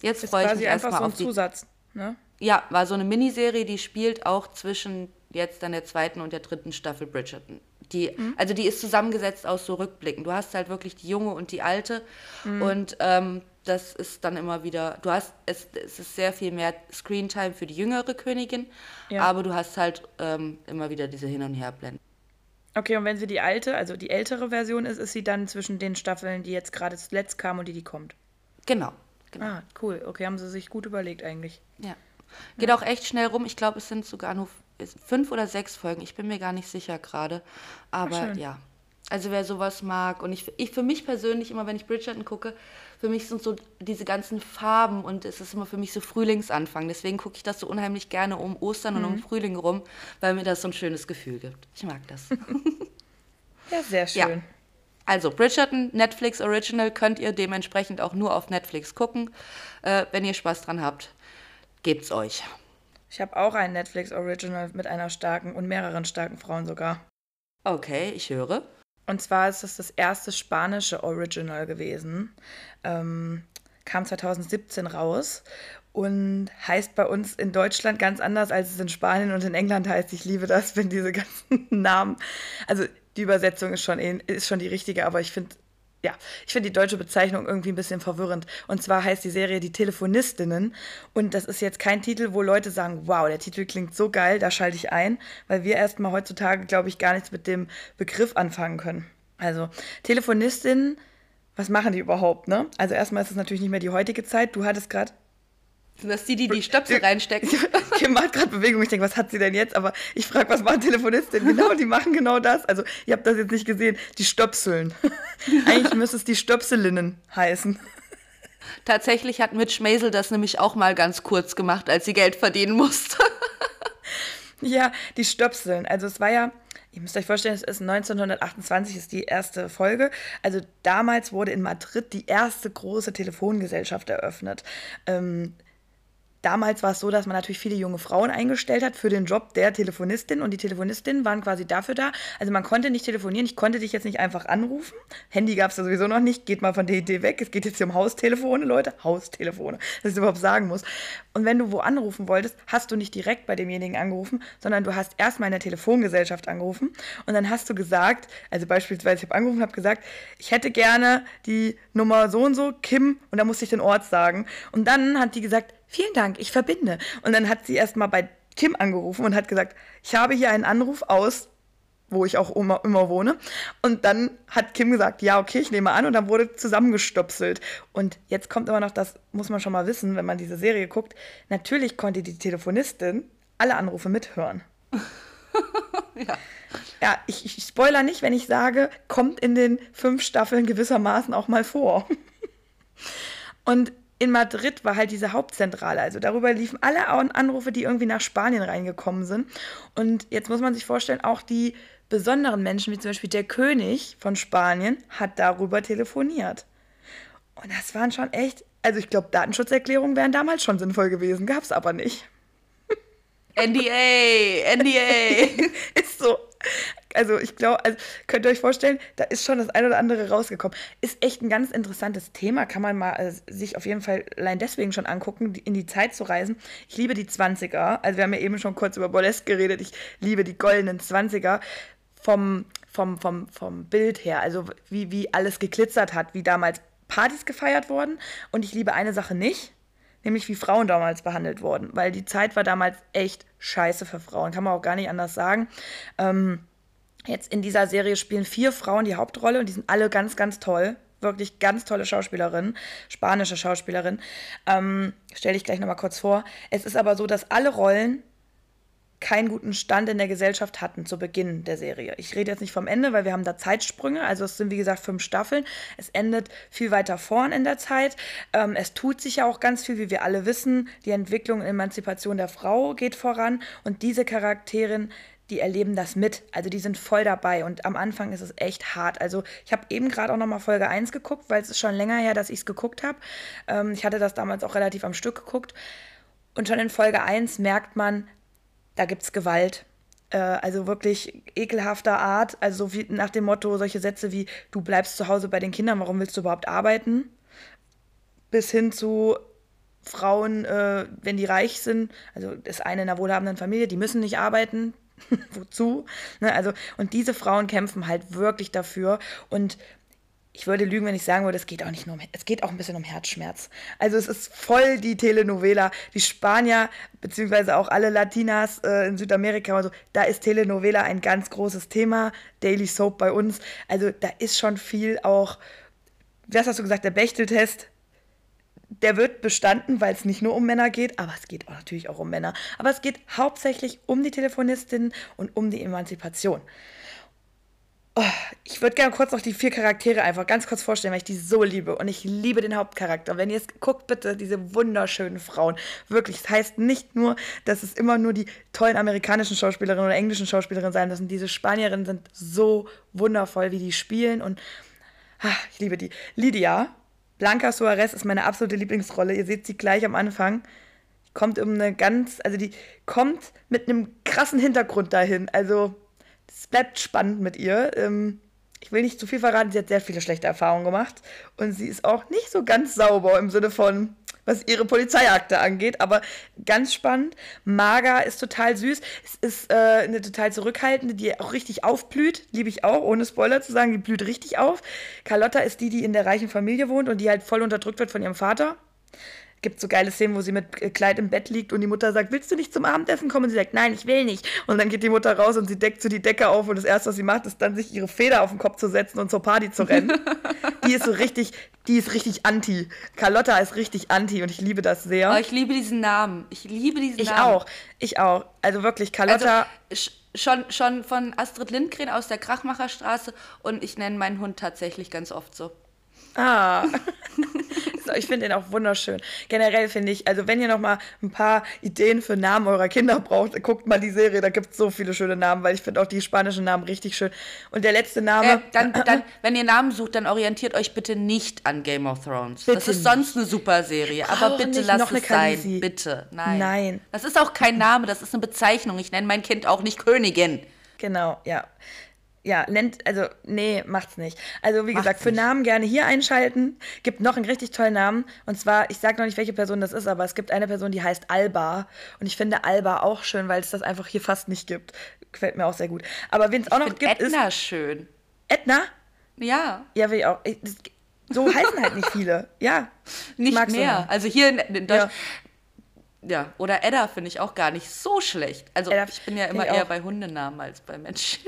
Jetzt freue ich mich einfach erstmal so auf die Zusatz, ne? ja, war so eine Miniserie, die spielt auch zwischen jetzt dann der zweiten und der dritten Staffel Bridgerton. Die, Also die ist zusammengesetzt aus so Rückblicken. Du hast halt wirklich die junge und die alte und ähm, das ist dann immer wieder, du hast, es, es ist sehr viel mehr Screentime für die jüngere Königin, Ja. aber du hast halt ähm, immer wieder diese Hin- und Herblenden. Okay, und wenn sie die alte, also die ältere Version ist, ist sie dann zwischen den Staffeln, die jetzt gerade zuletzt kamen und die, die kommt. Genau, genau. Ah, cool. Okay, haben sie sich gut überlegt eigentlich. Ja. Geht auch echt schnell rum. Ich glaube, es sind sogar nur fünf oder sechs Folgen. Ich bin mir gar nicht sicher gerade. Aber ja. Also wer sowas mag und ich, ich für mich persönlich immer, wenn ich Bridgerton gucke, für mich sind so diese ganzen Farben und es ist immer für mich so Frühlingsanfang. Deswegen gucke ich das so unheimlich gerne um Ostern und um Frühling rum, weil mir das so ein schönes Gefühl gibt. Ich mag das. Ja, sehr schön. Ja. Also Bridgerton, Netflix Original, könnt ihr dementsprechend auch nur auf Netflix gucken. Äh, wenn ihr Spaß dran habt, gebt's euch. Ich habe auch ein Netflix Original mit einer starken und mehreren starken Frauen sogar. Okay, ich höre. Und zwar ist das das erste spanische Original gewesen. Ähm, kam 2017 raus und heißt bei uns in Deutschland ganz anders, als es in Spanien und in England heißt. Ich liebe das, wenn diese ganzen Namen. Also die Übersetzung ist schon, ähn- ist schon die richtige, aber ich finde. Ja, ich finde die deutsche Bezeichnung irgendwie ein bisschen verwirrend. Und zwar heißt die Serie Die Telefonistinnen. Und das ist jetzt kein Titel, wo Leute sagen, wow, der Titel klingt so geil, da schalte ich ein, weil wir erstmal heutzutage, glaube ich, gar nichts mit dem Begriff anfangen können. Also, Telefonistinnen, was machen die überhaupt, ne? Also erstmal ist es natürlich nicht mehr die heutige Zeit. Du hattest gerade Sind das die, die die Stöpsel reinstecken? Kim macht gerade Bewegung. Ich denke, was hat sie denn jetzt? Aber ich frage, was machen Telefonistinnen? Genau, die machen genau das. Also, ihr habt das jetzt nicht gesehen. Die stöpseln. Eigentlich müsste es die Stöpselinnen heißen. Tatsächlich hat Mitch Maisel das nämlich auch mal ganz kurz gemacht, als sie Geld verdienen musste. Ja, die Stöpseln. Also es war ja, ihr müsst euch vorstellen, es ist 1928 ist die erste Folge. Also damals wurde in Madrid die erste große Telefongesellschaft eröffnet. Ähm, Damals war es so, dass man natürlich viele junge Frauen eingestellt hat für den Job der Telefonistin und die Telefonistinnen waren quasi dafür da. Also man konnte nicht telefonieren, ich konnte dich jetzt nicht einfach anrufen. Handy gab es ja sowieso noch nicht, geht mal von der Idee weg. Es geht jetzt hier um Haustelefone, Leute. Haustelefone, dass ich überhaupt sagen muss. Und wenn du wo anrufen wolltest, hast du nicht direkt bei demjenigen angerufen, sondern du hast erstmal in der Telefongesellschaft angerufen und dann hast du gesagt, also beispielsweise, ich habe angerufen und habe gesagt, ich hätte gerne die Nummer so und so, Kim, und da musste ich den Ort sagen. Und dann hat die gesagt, vielen Dank, ich verbinde. Und dann hat sie erstmal bei Kim angerufen und hat gesagt, ich habe hier einen Anruf aus, wo ich auch immer, immer wohne. Und dann hat Kim gesagt, ja, okay, ich nehme an. Und dann wurde zusammengestopselt. Und jetzt kommt immer noch, das muss man schon mal wissen, wenn man diese Serie guckt. Natürlich konnte die Telefonistin alle Anrufe mithören. ja. Ja, ich, ich spoiler nicht, wenn ich sage, kommt in den fünf Staffeln gewissermaßen auch mal vor. Und in Madrid war halt diese Hauptzentrale. Also darüber liefen alle An- Anrufe, die irgendwie nach Spanien reingekommen sind. Und jetzt muss man sich vorstellen, auch die besonderen Menschen, wie zum Beispiel der König von Spanien, hat darüber telefoniert. Und das waren schon echt, also ich glaube, Datenschutzerklärungen wären damals schon sinnvoll gewesen, gab es aber nicht. NDA, NDA. ist so. Also ich glaube, also könnt ihr euch vorstellen, da ist schon das eine oder andere rausgekommen. Ist echt ein ganz interessantes Thema, kann man mal äh, sich auf jeden Fall allein deswegen schon angucken, in die Zeit zu reisen. Ich liebe die 20er, also wir haben ja eben schon kurz über Burlesque geredet, ich liebe die goldenen 20er. Vom vom, vom, vom Bild her, also wie, wie alles geglitzert hat, wie damals Partys gefeiert wurden. Und ich liebe eine Sache nicht, nämlich wie Frauen damals behandelt wurden, weil die Zeit war damals echt scheiße für Frauen, kann man auch gar nicht anders sagen. Ähm, jetzt in dieser Serie spielen vier Frauen die Hauptrolle und die sind alle ganz, ganz toll. Wirklich ganz tolle Schauspielerin, spanische Schauspielerin. Ähm, Stelle ich gleich nochmal kurz vor. Es ist aber so, dass alle Rollen keinen guten Stand in der Gesellschaft hatten zu Beginn der Serie. Ich rede jetzt nicht vom Ende, weil wir haben da Zeitsprünge. Also es sind wie gesagt fünf Staffeln. Es endet viel weiter vorn in der Zeit. Ähm, es tut sich ja auch ganz viel, wie wir alle wissen. Die Entwicklung und Emanzipation der Frau geht voran und diese Charakterin die erleben das mit. Also die sind voll dabei und am Anfang ist es echt hart. Also ich habe eben gerade auch noch mal Folge 1 geguckt, weil es ist schon länger her, dass ich es geguckt habe. Ähm, ich hatte das damals auch relativ am Stück geguckt. Und schon in Folge 1 merkt man, da gibt es Gewalt. Äh, also wirklich ekelhafter Art. Also wie nach dem Motto solche Sätze wie, du bleibst zu Hause bei den Kindern, warum willst du überhaupt arbeiten? Bis hin zu Frauen, äh, wenn die reich sind, also das eine in einer wohlhabenden Familie, die müssen nicht arbeiten. Wozu? Ne, also, und diese Frauen kämpfen halt wirklich dafür. Und ich würde lügen, wenn ich sagen würde, es geht auch nicht nur um, es geht auch ein bisschen um Herzschmerz. Also es ist voll die Telenovela. Die Spanier, beziehungsweise auch alle Latinas äh, in Südamerika und so, da ist Telenovela ein ganz großes Thema. Daily Soap bei uns. Also da ist schon viel auch, was hast du gesagt, der Bechteltest, der wird bestanden, weil es nicht nur um Männer geht, aber es geht auch natürlich auch um Männer. Aber es geht hauptsächlich um die Telefonistin und um die Emanzipation. Oh, ich würde gerne kurz noch die vier Charaktere einfach ganz kurz vorstellen, weil ich die so liebe. Und ich liebe den Hauptcharakter. Wenn ihr es guckt, bitte diese wunderschönen Frauen. Wirklich, das heißt nicht nur, dass es immer nur die tollen amerikanischen Schauspielerinnen oder englischen Schauspielerinnen sein müssen. Diese Spanierinnen sind so wundervoll, wie die spielen. Und ach, ich liebe die. Lydia, Blanca Suarez ist meine absolute Lieblingsrolle. Ihr seht sie gleich am Anfang. Kommt um eine ganz, also die kommt mit einem krassen Hintergrund dahin. Also es bleibt spannend mit ihr. Ähm, ich will nicht zu viel verraten, sie hat sehr viele schlechte Erfahrungen gemacht. Und sie ist auch nicht so ganz sauber im Sinne von, was ihre Polizeiakte angeht, aber ganz spannend. Marga ist total süß. Es ist äh, eine total zurückhaltende, die auch richtig aufblüht. Liebe ich auch, ohne Spoiler zu sagen, die blüht richtig auf. Carlotta ist die, die in der reichen Familie wohnt und die halt voll unterdrückt wird von ihrem Vater gibt so geile Szenen, wo sie mit Kleid im Bett liegt und die Mutter sagt, willst du nicht zum Abendessen kommen? Und sie sagt, nein, ich will nicht. Und dann geht die Mutter raus und sie deckt so die Decke auf und das Erste, was sie macht, ist dann sich ihre Feder auf den Kopf zu setzen und zur Party zu rennen. die ist so richtig, die ist richtig anti. Carlotta ist richtig anti und ich liebe das sehr. Oh, ich liebe diesen Namen. Ich liebe diesen ich Namen. Ich auch. Ich auch. Also wirklich, Carlotta. Also, schon, schon von Astrid Lindgren aus der Krachmacherstraße und ich nenne meinen Hund tatsächlich ganz oft so. Ah, ich finde den auch wunderschön. Generell finde ich, also wenn ihr noch mal ein paar Ideen für Namen eurer Kinder braucht, guckt mal die Serie, da gibt es so viele schöne Namen, weil ich finde auch die spanischen Namen richtig schön. Und der letzte Name... Äh, dann, dann, wenn ihr Namen sucht, dann orientiert euch bitte nicht an Game of Thrones. Bitte das ist sonst eine super Serie, aber bitte lasst es sein. Bitte, nein. Nein. Das ist auch kein Name, das ist eine Bezeichnung. Ich nenne mein Kind auch nicht Königin. Genau, ja ja, nennt, also, nee, macht's nicht. Also, wie macht's gesagt, für nicht. Namen gerne hier einschalten. Gibt noch einen richtig tollen Namen. Und zwar, ich sag noch nicht, welche Person das ist, aber es gibt eine Person, die heißt Alba. Und ich finde Alba auch schön, weil es das einfach hier fast nicht gibt. Gefällt mir auch sehr gut. Aber wen es auch noch gibt, Edna ist. Edna schön. Edna? Ja. Ja, will ich auch. So heißen halt nicht viele. Ja. Nicht mehr. So. Also hier in, in Deutschland. Ja. ja. oder Edda finde ich auch gar nicht so schlecht. Also Edda ich bin ja immer eher bei Hundenamen als bei Menschen.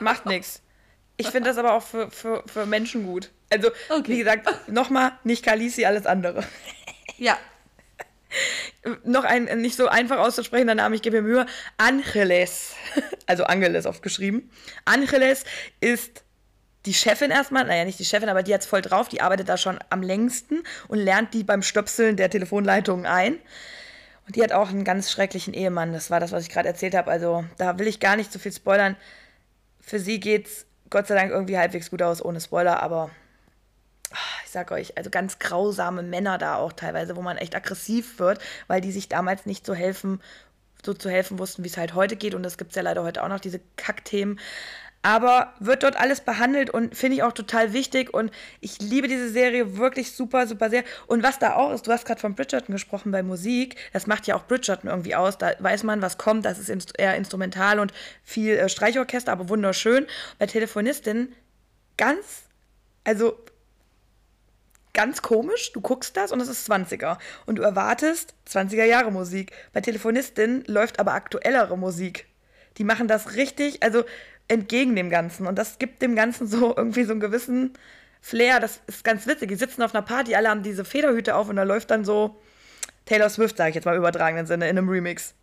Macht nichts. Ich finde das aber auch für, für, für Menschen gut. Also, okay. wie gesagt, nochmal, nicht Kalisi, alles andere. Ja. Noch ein nicht so einfach auszusprechender Name, ich gebe mir Mühe. Angeles. Also Angeles oft geschrieben. Angeles ist die Chefin erstmal, naja, nicht die Chefin, aber die hat es voll drauf, die arbeitet da schon am längsten und lernt die beim Stöpseln der Telefonleitungen ein. Und die hat auch einen ganz schrecklichen Ehemann, das war das, was ich gerade erzählt habe. Also da will ich gar nicht so viel spoilern für sie geht's Gott sei Dank irgendwie halbwegs gut aus, ohne Spoiler, aber ah, ich sag euch, also ganz grausame Männer da auch teilweise, wo man echt aggressiv wird, weil die sich damals nicht so helfen, so zu helfen wussten, wie es halt heute geht. Und das gibt es ja leider heute auch noch, diese Kackthemen. Aber wird dort alles behandelt und finde ich auch total wichtig und ich liebe diese Serie wirklich super, super sehr. Und was da auch ist, du hast gerade von Bridgerton gesprochen bei Musik, das macht ja auch Bridgerton irgendwie aus, da weiß man, was kommt, das ist eher instrumental und viel äh, Streichorchester, aber wunderschön. Bei Telefonistin ganz, also ganz komisch. Du guckst das und es ist 20er. Und du erwartest 20er Jahre Musik. Bei Telefonistin läuft aber aktuellere Musik. Die machen das richtig, also entgegen dem Ganzen. Und das gibt dem Ganzen so irgendwie so einen gewissen Flair. Das ist ganz witzig. Die sitzen auf einer Party, alle haben diese Federhüte auf und da läuft dann so Taylor Swift, sage ich jetzt mal im übertragenen Sinne, in einem Remix.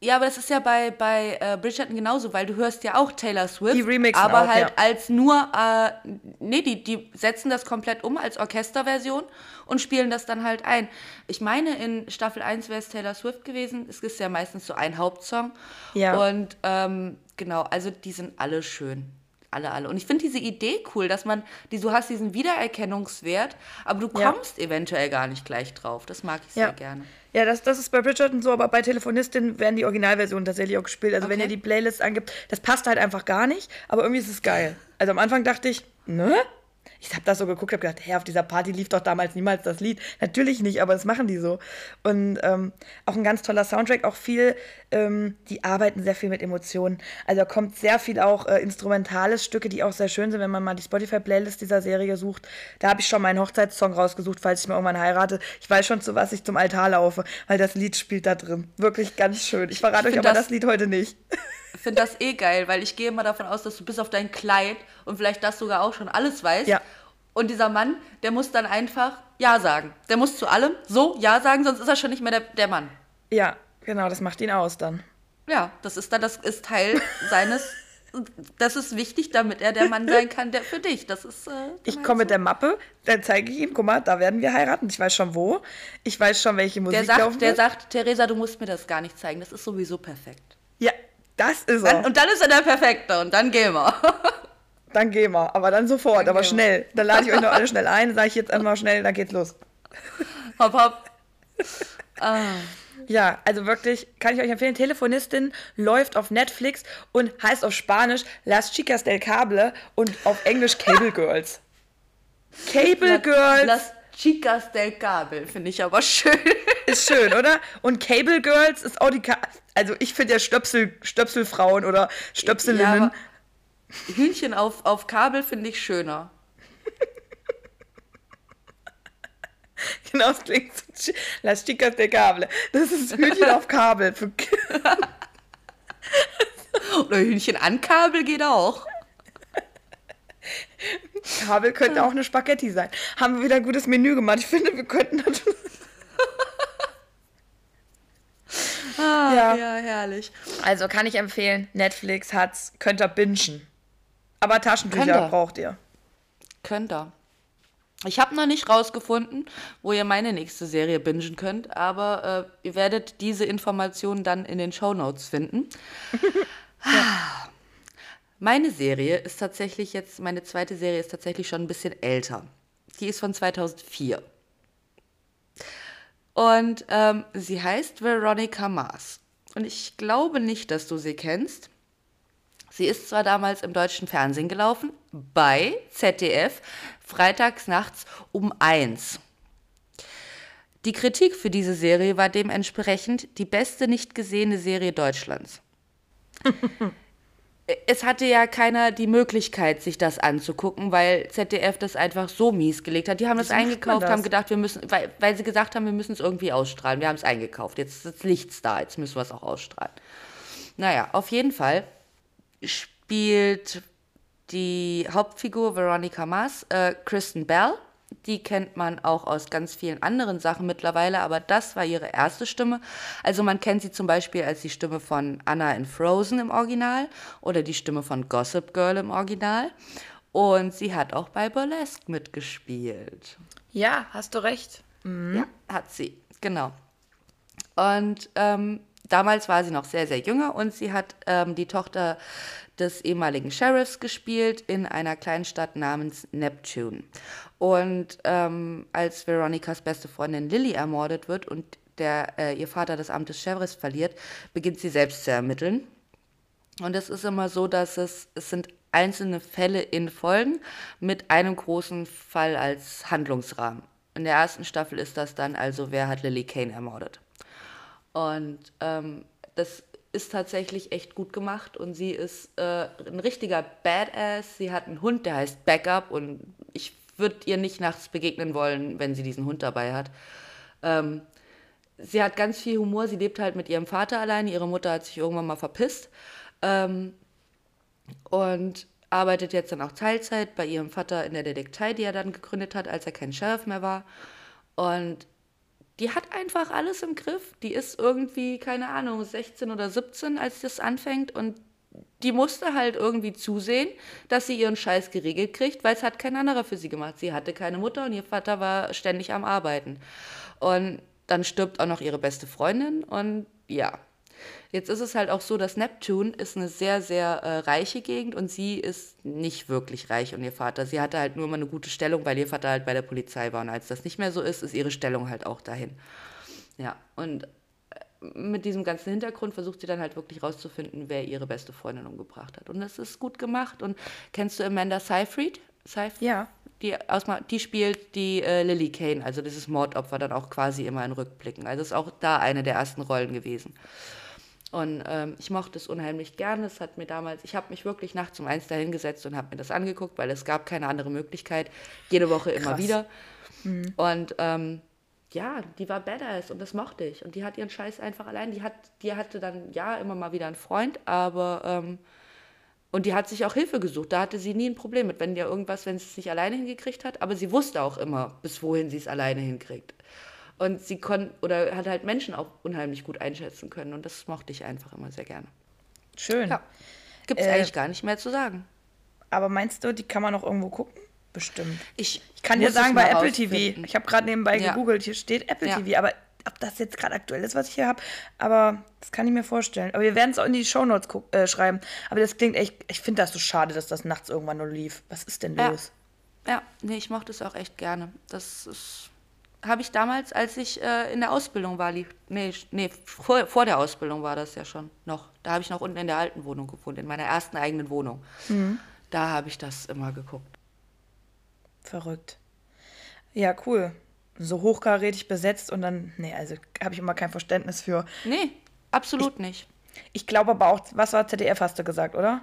Ja, aber das ist ja bei, bei äh, Bridgerton genauso, weil du hörst ja auch Taylor Swift. Die remixen Aber auch, halt ja. als nur, äh, nee, die, die setzen das komplett um als Orchesterversion und spielen das dann halt ein. Ich meine, in Staffel 1 wäre es Taylor Swift gewesen. Es ist ja meistens so ein Hauptsong. Ja. Und ähm, genau, also die sind alle schön. Alle, alle. Und ich finde diese Idee cool, dass man, die, du hast diesen Wiedererkennungswert, aber du Ja. kommst eventuell gar nicht gleich drauf. Das mag ich Ja. sehr gerne. Ja, das, das ist bei Bridgerton so, aber bei Telefonistin werden die Originalversionen tatsächlich auch gespielt. Also wenn Okay. ihr die Playlist angibt, das passt halt einfach gar nicht, aber irgendwie ist es geil. Also am Anfang dachte ich, ne? Ich habe das so geguckt, habe gedacht, hey, auf dieser Party lief doch damals niemals das Lied. Natürlich nicht, aber das machen die so. Und ähm, auch ein ganz toller Soundtrack, auch viel, ähm, die arbeiten sehr viel mit Emotionen. Also da kommt sehr viel auch äh, instrumentales Stücke, die auch sehr schön sind, wenn man mal die Spotify-Playlist dieser Serie sucht. Da habe ich schon meinen Hochzeitssong rausgesucht, falls ich mal irgendwann heirate. Ich weiß schon, zu was ich zum Altar laufe, weil das Lied spielt da drin. Wirklich ganz schön. Ich verrate Ich euch aber das- das Lied heute nicht. Ich finde das eh geil, weil ich gehe immer davon aus, dass du bis auf dein Kleid und vielleicht das sogar auch schon alles weißt. Ja. Und dieser Mann, der muss dann einfach Ja sagen. Der muss zu allem so Ja sagen, sonst ist er schon nicht mehr der, der Mann. Ja, genau, das macht ihn aus dann. Ja, das ist dann, das ist Teil seines. Das ist wichtig, damit er der Mann sein kann, der für dich. Das ist. Äh, Ich komme mit der Mappe, dann zeige ich ihm, guck mal, da werden wir heiraten. Ich weiß schon wo. Ich weiß schon, welche Musik der sagt, laufen der wird. sagt, Theresa, du musst mir das gar nicht zeigen. Das ist sowieso perfekt. Ja, das ist Dann, er. und dann ist er der Perfekte und dann gehen wir. Dann gehen wir. Aber dann sofort, Dann aber schnell. Dann lade ich euch noch alle schnell ein, sage ich jetzt einmal schnell, dann geht's los. hopp, hopp. Ah. Ja, also wirklich, kann ich euch empfehlen. Telefonistin läuft auf Netflix und heißt auf Spanisch Las Chicas del Cable und auf Englisch Cable Girls. Cable Girls Las Chicas del Cable, finde ich aber schön. ist schön, oder? Und Cable Girls ist auch die. Ka also ich finde ja Stöpsel, Stöpselfrauen oder Stöpselinnen. Ja, Hühnchen auf, auf Kabel finde ich schöner. genau, das klingt so. Las Chicas del Cable. Das ist Hühnchen auf Kabel. Für Oder Hühnchen an Kabel geht auch. Kabel könnte auch eine Spaghetti sein. Haben wir wieder ein gutes Menü gemacht. Ich finde, wir könnten das. Ah, Ja. ja, herrlich. Also kann ich empfehlen, Netflix hat's, könnt ihr bingen. Aber Könnt Taschentücher ihr. braucht ihr. Könnt ihr. Ich habe noch nicht rausgefunden, wo ihr meine nächste Serie bingen könnt, aber äh, ihr werdet diese Informationen dann in den Shownotes finden. Meine Serie ist tatsächlich jetzt, meine zweite Serie ist tatsächlich schon ein bisschen älter. Die ist von 2004. Und ähm, sie heißt Veronica Mars. Und ich glaube nicht, dass du sie kennst. Sie ist zwar damals im deutschen Fernsehen gelaufen, bei ZDF, freitags nachts um 1. Die Kritik für diese Serie war dementsprechend die beste nicht gesehene Serie Deutschlands. es hatte ja keiner die Möglichkeit, sich das anzugucken, weil ZDF das einfach so mies gelegt hat. Die haben das eingekauft, das? haben gedacht, wir müssen, weil, weil sie gesagt haben, wir müssen es irgendwie ausstrahlen. Wir haben es eingekauft. Jetzt ist das Licht's da, jetzt müssen wir es auch ausstrahlen. Naja, auf jeden Fall spielt die Hauptfigur Veronica Mars, äh, Kristen Bell. Die kennt man auch aus ganz vielen anderen Sachen mittlerweile, aber das war ihre erste Stimme. Also man kennt sie zum Beispiel als die Stimme von Anna in Frozen im Original oder die Stimme von Gossip Girl im Original. Und sie hat auch bei Burlesque mitgespielt. Ja, hast du recht. Ja, hat sie, genau. Und ähm, damals war sie noch sehr, sehr jünger und sie hat ähm, die Tochter des ehemaligen Sheriffs gespielt in einer kleinen Stadt namens Neptune. Und ähm, als Veronicas beste Freundin Lily ermordet wird und der, äh, ihr Vater das Amt des Sheriffs verliert, beginnt sie selbst zu ermitteln. Und es ist immer so, dass es, es sind einzelne Fälle in Folgen mit einem großen Fall als Handlungsrahmen. In der ersten Staffel ist das dann also, wer hat Lily Kane ermordet. Und ähm, das ist tatsächlich echt gut gemacht und sie ist äh, ein richtiger Badass. Sie hat einen Hund, der heißt Backup und ich würde ihr nicht nachts begegnen wollen, wenn sie diesen Hund dabei hat. Ähm, sie hat ganz viel Humor. Sie lebt halt mit ihrem Vater alleine. Ihre Mutter hat sich irgendwann mal verpisst. Ähm, und arbeitet jetzt dann auch Teilzeit bei ihrem Vater in der Detektei, die er dann gegründet hat, als er kein Sheriff mehr war. Und die hat einfach alles im Griff. Die ist irgendwie, keine Ahnung, 16 oder 17, als das anfängt. Und die musste halt irgendwie zusehen, dass sie ihren Scheiß geregelt kriegt, weil es hat kein anderer für sie gemacht. Sie hatte keine Mutter und ihr Vater war ständig am Arbeiten. Und dann stirbt auch noch ihre beste Freundin und ja. Jetzt ist es halt auch so, dass Neptune ist eine sehr, sehr äh, reiche Gegend und sie ist nicht wirklich reich und ihr Vater. Sie hatte halt nur mal eine gute Stellung, weil ihr Vater halt bei der Polizei war. Und als das nicht mehr so ist, ist ihre Stellung halt auch dahin. Ja, und mit diesem ganzen Hintergrund versucht sie dann halt wirklich rauszufinden, wer ihre beste Freundin umgebracht hat. Und das ist gut gemacht. Und kennst du Amanda Seyfried? Seyfried? Ja. Die, aus, die spielt die äh, Lily Kane, also dieses Mordopfer dann auch quasi immer in Rückblicken. Also ist auch da eine der ersten Rollen gewesen. Und ähm, ich mochte es unheimlich gerne. Es hat mir damals, ich habe mich wirklich nachts um eins dahingesetzt und habe mir das angeguckt, weil es gab keine andere Möglichkeit. Jede Woche immer Krass. wieder. Mhm. Und ähm, ja, die war badass und das mochte ich. Und die hat ihren Scheiß einfach allein. Die, hat, die hatte dann ja immer mal wieder einen Freund, aber ähm, und die hat sich auch Hilfe gesucht. Da hatte sie nie ein Problem mit, wenn ihr irgendwas, wenn sie es nicht alleine hingekriegt hat. Aber sie wusste auch immer, bis wohin sie es alleine hinkriegt. Und sie konnte oder hat halt Menschen auch unheimlich gut einschätzen können. Und das mochte ich einfach immer sehr gerne. Schön. Ja. Gibt es äh, eigentlich gar nicht mehr zu sagen. Aber meinst du, die kann man noch irgendwo gucken? Bestimmt. Ich, ich kann dir sagen, bei Apple TV. Ich habe gerade nebenbei ja. gegoogelt, hier steht Apple ja. TV, aber ob das jetzt gerade aktuell ist, was ich hier habe, aber das kann ich mir vorstellen. Aber wir werden es auch in die Shownotes äh, schreiben. Aber das klingt echt, ich finde das so schade, dass das nachts irgendwann nur lief. Was ist denn los? Ja, nee, ich mochte es auch echt gerne. Das ist habe ich damals, als ich äh, in der Ausbildung war, lief, nee, nee vor, vor der Ausbildung war das ja schon noch. Da habe ich noch unten in der alten Wohnung gewohnt, in meiner ersten eigenen Wohnung. Mhm. Da habe ich das immer geguckt. Verrückt. Ja, cool. So hochkarätig besetzt und dann, nee, also habe ich immer kein Verständnis für. Nee, absolut ich, nicht. Ich glaube aber auch, was war ZDF, hast du gesagt, oder?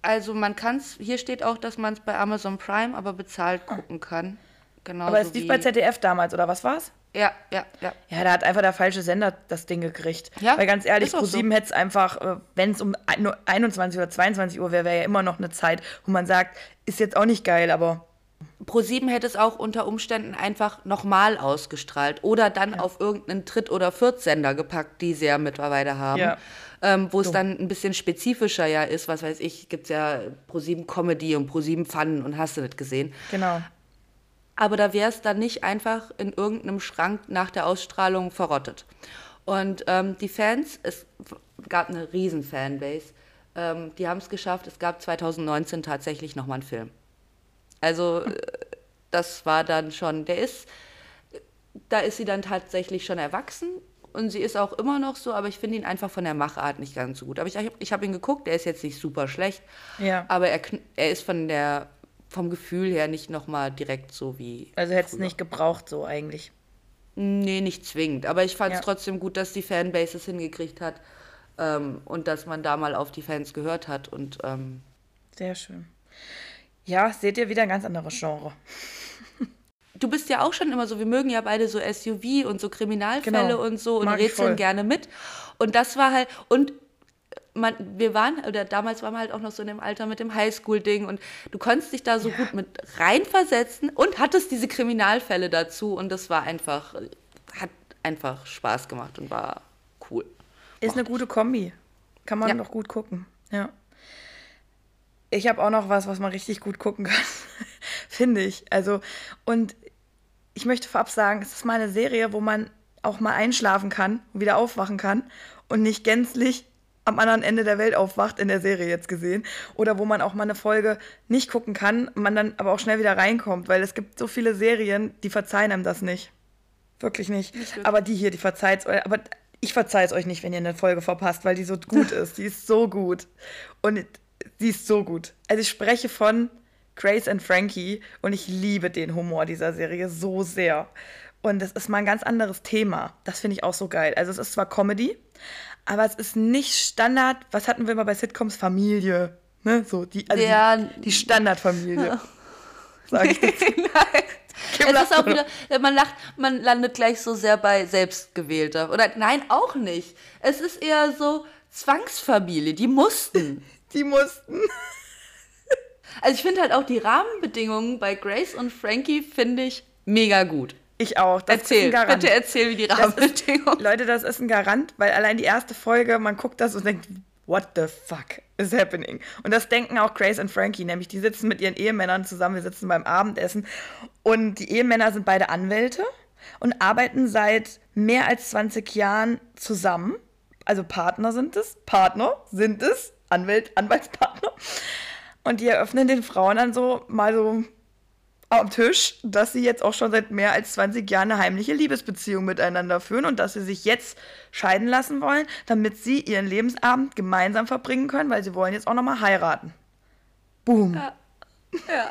Also man kann es, hier steht auch, dass man es bei Amazon Prime aber bezahlt gucken kann. Genauso Aber es lief bei ZDF damals, oder was war's? Ja, ja, ja. Ja, da hat einfach der falsche Sender das Ding gekriegt. Ja, Weil ganz ehrlich, Pro7 so. hätte es einfach, äh, wenn es um 21 oder 22 Uhr wäre, wäre ja immer noch eine Zeit, wo man sagt, ist jetzt auch nicht geil, aber. Pro7 hätte es auch unter Umständen einfach nochmal ausgestrahlt oder dann ja. auf irgendeinen Dritt- oder Viertsender gepackt, die sie ja mittlerweile haben. Ja. Ähm, wo es dann ein bisschen spezifischer ja ist, was weiß ich, gibt es ja Pro7 Comedy und Pro7 Fun und hast du nicht gesehen. Genau aber da wäre es dann nicht einfach in irgendeinem Schrank nach der Ausstrahlung verrottet. Und ähm, die Fans, es gab eine riesen Fanbase, ähm, die haben es geschafft, es gab 2019 tatsächlich nochmal einen Film. Also äh, das war dann schon, der ist, da ist sie dann tatsächlich schon erwachsen und sie ist auch immer noch so, aber ich finde ihn einfach von der Machart nicht ganz so gut. Aber ich, ich habe ihn geguckt, der ist jetzt nicht super schlecht, ja. aber er, er ist von der vom Gefühl her nicht nochmal direkt so wie. Also hätte es nicht gebraucht, so eigentlich. Nee, nicht zwingend. Aber ich fand es ja. trotzdem gut, dass die Fanbase es hingekriegt hat ähm, und dass man da mal auf die Fans gehört hat. Und, ähm, Sehr schön. Ja, seht ihr wieder ein ganz anderes Genre. Du bist ja auch schon immer so, wir mögen ja beide so SUV und so Kriminalfälle genau. und so und Mag rätseln gerne mit. Und das war halt, und man, wir waren, oder damals waren wir halt auch noch so in dem Alter mit dem Highschool-Ding und du konntest dich da so ja. gut mit reinversetzen und hattest diese Kriminalfälle dazu und das war einfach, hat einfach Spaß gemacht und war cool. Ist eine gute Kombi. Kann man ja. noch gut gucken. Ja. Ich habe auch noch was, was man richtig gut gucken kann. Finde ich. Also, und ich möchte vorab sagen, es ist mal eine Serie, wo man auch mal einschlafen kann und wieder aufwachen kann und nicht gänzlich am anderen Ende der Welt aufwacht, in der Serie jetzt gesehen. Oder wo man auch mal eine Folge nicht gucken kann, man dann aber auch schnell wieder reinkommt, weil es gibt so viele Serien, die verzeihen einem das nicht. Wirklich nicht. nicht aber die hier, die verzeiht es Aber ich verzeihe es euch nicht, wenn ihr eine Folge verpasst, weil die so gut ist. Die ist so gut. Und Sie ist so gut. Also ich spreche von Grace and Frankie und ich liebe den Humor dieser Serie so sehr. Und es ist mal ein ganz anderes Thema. Das finde ich auch so geil. Also es ist zwar Comedy, aber es ist nicht Standard. Was hatten wir immer bei Sitcoms? Familie. Ne? So die, also Ja. die, die Standardfamilie. Sag ich jetzt. Nein. Es ist auch wieder, man lacht, man landet gleich so sehr bei selbstgewählter. Oder nein, auch nicht. Es ist eher so Zwangsfamilie, die mussten. Die mussten. Also ich finde halt auch die Rahmenbedingungen bei Grace und Frankie finde ich mega gut. Ich auch. Das ist ein Erzähl, Garant. bitte erzähl, wie die Rahmenbedingungen. Leute, das ist ein Garant, weil allein die erste Folge, man guckt das und denkt, what the fuck is happening? Und das denken auch Grace und Frankie, nämlich die sitzen mit ihren Ehemännern zusammen, wir sitzen beim Abendessen und die Ehemänner sind beide Anwälte und arbeiten seit mehr als 20 Jahren zusammen. Also Partner sind es, Partner sind es, Anwalt, Anwaltspartner. Und die eröffnen den Frauen dann so mal so am Tisch, dass sie jetzt auch schon seit mehr als 20 Jahren eine heimliche Liebesbeziehung miteinander führen und dass sie sich jetzt scheiden lassen wollen, damit sie ihren Lebensabend gemeinsam verbringen können, weil sie wollen jetzt auch nochmal heiraten. Boom. Ja.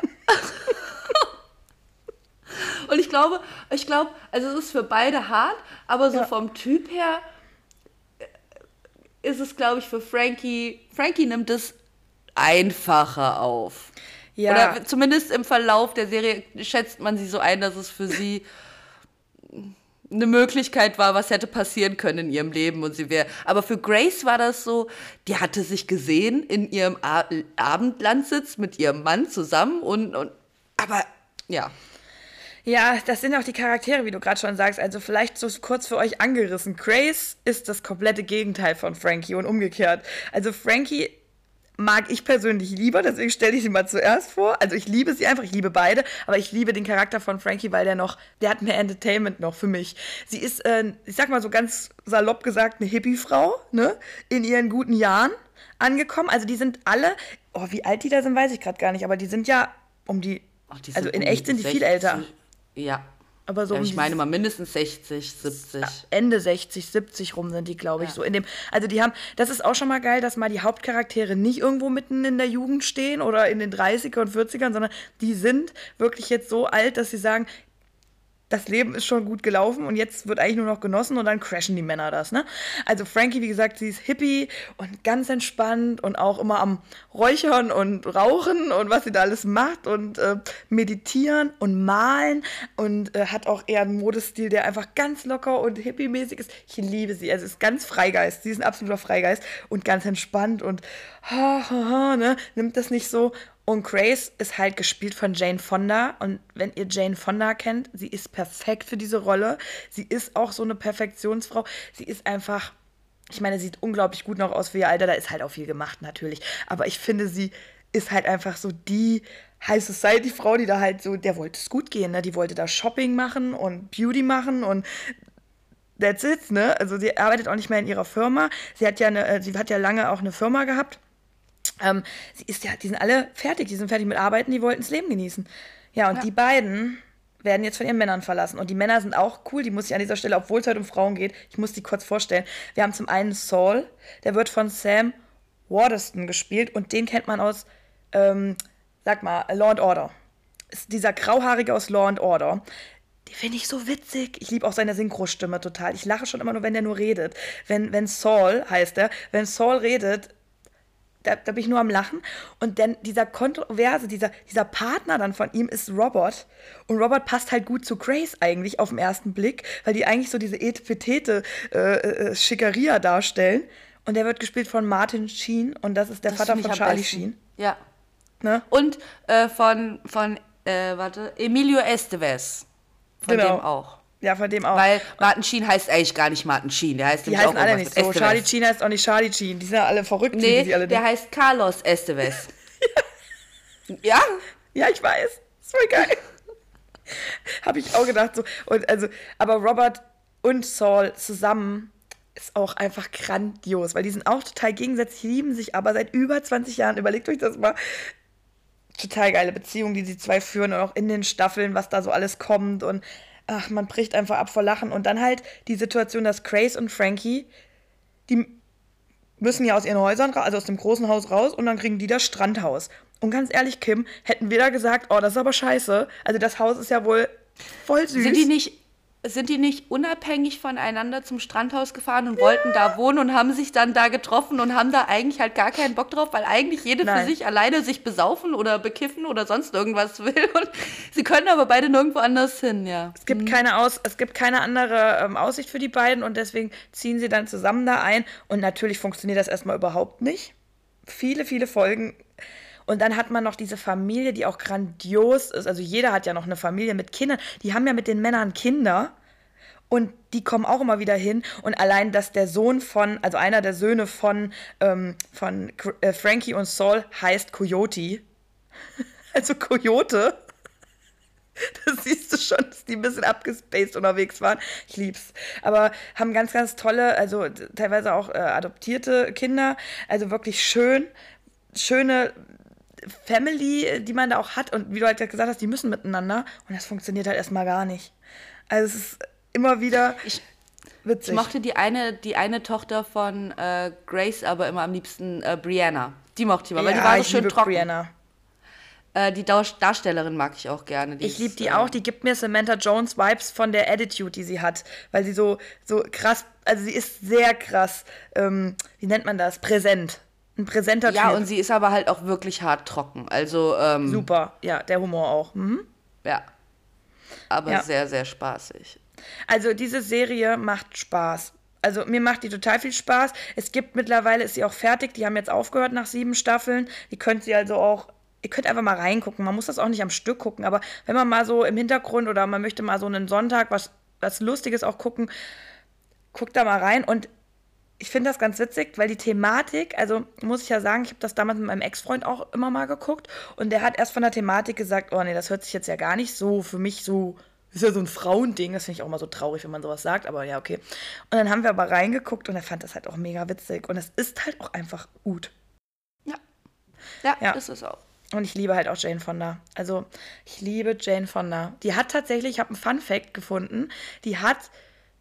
Und ich glaube, ich glaube, also es ist für beide hart, aber so Ja. vom Typ her ist es, glaube ich, für Frankie, Frankie nimmt es einfacher auf. Ja. Oder zumindest im Verlauf der Serie schätzt man sie so ein, dass es für sie eine Möglichkeit war, was hätte passieren können in ihrem Leben und sie wäre. Aber für Grace war das so, die hatte sich gesehen in ihrem Abendlandsitz mit ihrem Mann zusammen und, und aber ja. Ja, das sind auch die Charaktere, wie du gerade schon sagst. Also vielleicht so kurz für euch angerissen. Grace ist das komplette Gegenteil von Frankie und umgekehrt. Also Frankie mag ich persönlich lieber, deswegen stelle ich sie mal zuerst vor. Also ich liebe sie einfach, ich liebe beide, aber ich liebe den Charakter von Frankie, weil der noch, der hat mehr Entertainment noch für mich. Sie ist, äh, ich sag mal so ganz salopp gesagt, eine Hippie-Frau, ne, in ihren guten Jahren angekommen. Also die sind alle, oh, wie alt die da sind, weiß ich gerade gar nicht, aber die sind ja um die, Ach, also in um echt sind die 60. viel älter. Ja. Aber so ja um ich meine mal mindestens 60, 70. Ende 60, 70 rum sind die, glaube ich, Ja. so in dem. Also die haben, das ist auch schon mal geil, dass mal die Hauptcharaktere nicht irgendwo mitten in der Jugend stehen oder in den 30er und 40ern, sondern die sind wirklich jetzt so alt, dass sie sagen, das Leben ist schon gut gelaufen und jetzt wird eigentlich nur noch genossen und dann crashen die Männer das, ne? Also Frankie, wie gesagt, sie ist hippie und ganz entspannt und auch immer am Räuchern und Rauchen und was sie da alles macht und äh, meditieren und malen und äh, hat auch eher einen Modestil, der einfach ganz locker und hippie-mäßig ist. Ich liebe sie. Also ist ganz Freigeist. Sie ist ein absoluter Freigeist und ganz entspannt und ha, ha, ha, ne? nimmt das nicht so. Und Grace ist halt gespielt von Jane Fonda. Und wenn ihr Jane Fonda kennt, sie ist perfekt für diese Rolle. Sie ist auch so eine Perfektionsfrau. Sie ist einfach, ich meine, sie sieht unglaublich gut noch aus für ihr Alter. Da ist halt auch viel gemacht, natürlich. Aber ich finde, sie ist halt einfach so die High Society Frau, die da halt so, der wollte es gut gehen, ne? Die wollte da Shopping machen und Beauty machen und that's it, ne? Also sie arbeitet auch nicht mehr in ihrer Firma. Sie hat ja eine, äh, sie hat ja lange auch eine Firma gehabt. Ähm, sie ist ja, die sind alle fertig, die sind fertig mit Arbeiten, die wollten das Leben genießen. Ja, und Ja. die beiden werden jetzt von ihren Männern verlassen. Und die Männer sind auch cool, die muss ich an dieser Stelle, obwohl es heute um Frauen geht, ich muss die kurz vorstellen. Wir haben zum einen Saul, der wird von Sam Waterston gespielt und den kennt man aus, ähm, sag mal, Law and Order. Ist dieser Grauhaarige aus Law and Order. Die finde ich so witzig. Ich liebe auch seine Synchrostimme total. Ich lache schon immer nur, wenn der nur redet. Wenn, wenn Saul heißt er, wenn Saul redet, da, da bin ich nur am Lachen. Und dann dieser Kontroverse, dieser, dieser Partner dann von ihm ist Robert. Und Robert passt halt gut zu Grace eigentlich auf den ersten Blick, weil die eigentlich so diese etepetete äh, äh, Schickeria darstellen. Und der wird gespielt von Martin Sheen und das ist der Das Vater von Charlie besten. Sheen. Ja. Ne? Und äh, von, von äh, warte, Emilio Estevez. Von Genau. dem auch. Ja, von dem auch. Weil Martin Sheen heißt eigentlich gar nicht Martin Sheen. Der heißt die nämlich heißen auch alle nicht so. Charlie Sheen heißt auch nicht Charlie Sheen. Die sind ja alle verrückt, Nee, sie alle der heißt Carlos Estevez. ja? Ja, ich weiß. Ist voll geil. Habe ich auch gedacht so. Und also, aber Robert und Saul zusammen ist auch einfach grandios, weil die sind auch total gegensätzlich, lieben sich aber seit über 20 Jahren. Überlegt euch das mal. Total geile Beziehung, die die zwei führen und auch in den Staffeln, was da so alles kommt und ach, man bricht einfach ab vor Lachen und dann halt die Situation, dass Grace und Frankie, die müssen ja aus ihren Häusern, also aus dem großen Haus raus und dann kriegen die das Strandhaus. Und ganz ehrlich, Kim, hätten wir da gesagt, oh, das ist aber scheiße. Also das Haus ist ja wohl voll süß. Sind die nicht, sind die nicht unabhängig voneinander zum Strandhaus gefahren und wollten da wohnen und haben sich dann da getroffen und haben da eigentlich halt gar keinen Bock drauf, weil eigentlich jede Nein. für sich alleine sich besaufen oder bekiffen oder sonst irgendwas will. Und sie können aber beide nirgendwo anders hin, ja. Es gibt keine Aus, es gibt keine andere ähm, Aussicht für die beiden und deswegen ziehen sie dann zusammen da ein und natürlich funktioniert das erstmal überhaupt nicht. Viele, viele Folgen. Und dann hat man noch diese Familie, die auch grandios ist. Also jeder hat ja noch eine Familie mit Kindern. Die haben ja mit den Männern Kinder. Und die kommen auch immer wieder hin. Und allein, dass der Sohn von, also einer der Söhne von, ähm, von äh, Frankie und Saul heißt Coyote. Also Coyote. Das siehst du schon, dass die ein bisschen abgespaced unterwegs waren. Ich lieb's. Aber haben ganz, ganz tolle, also teilweise auch äh, adoptierte Kinder. Also wirklich schön, schöne Family, die man da auch hat. Und wie du halt gesagt hast, die müssen miteinander. Und das funktioniert halt erstmal gar nicht. Also es ist immer wieder Ich, witzig. ich mochte die eine, die eine Tochter von äh, Grace aber immer am liebsten äh, Brianna. Die mochte ich immer, weil die war so ich schön trocken. Brianna. Äh, die Dar Darstellerin mag ich auch gerne. Die Ich liebe die äh, auch. Die gibt mir Samantha Jones Vibes von der Attitude, die sie hat. Weil sie so, so krass, also sie ist sehr krass, ähm, wie nennt man das? Präsent. Ein präsenter Ja, Typ. und sie ist aber halt auch wirklich hart trocken. Also, ähm, Super, ja, der Humor auch. Mhm. ja. Aber Ja. sehr, sehr spaßig. Also diese Serie macht Spaß. Also mir macht die total viel Spaß. Es gibt mittlerweile, ist sie auch fertig, die haben jetzt aufgehört nach sieben Staffeln. Die könnt ihr also auch, ihr könnt einfach mal reingucken. Man muss das auch nicht am Stück gucken, aber wenn man mal so im Hintergrund oder man möchte mal so einen Sonntag was, was Lustiges auch gucken, guckt da mal rein. Und ich finde das ganz witzig, weil die Thematik, also muss ich ja sagen, ich habe das damals mit meinem Ex-Freund auch immer mal geguckt und der hat erst von der Thematik gesagt, oh nee, das hört sich jetzt ja gar nicht so für mich so, ist ja so ein Frauending, das finde ich auch immer so traurig, wenn man sowas sagt, aber ja, okay. Und dann haben wir aber reingeguckt und er fand das halt auch mega witzig und es ist halt auch einfach gut. Ja. Ja, Ja. das ist auch. Und ich liebe halt auch Jane Fonda. Also, ich liebe Jane Fonda. Die hat tatsächlich, ich habe einen Fun Fact gefunden, die hat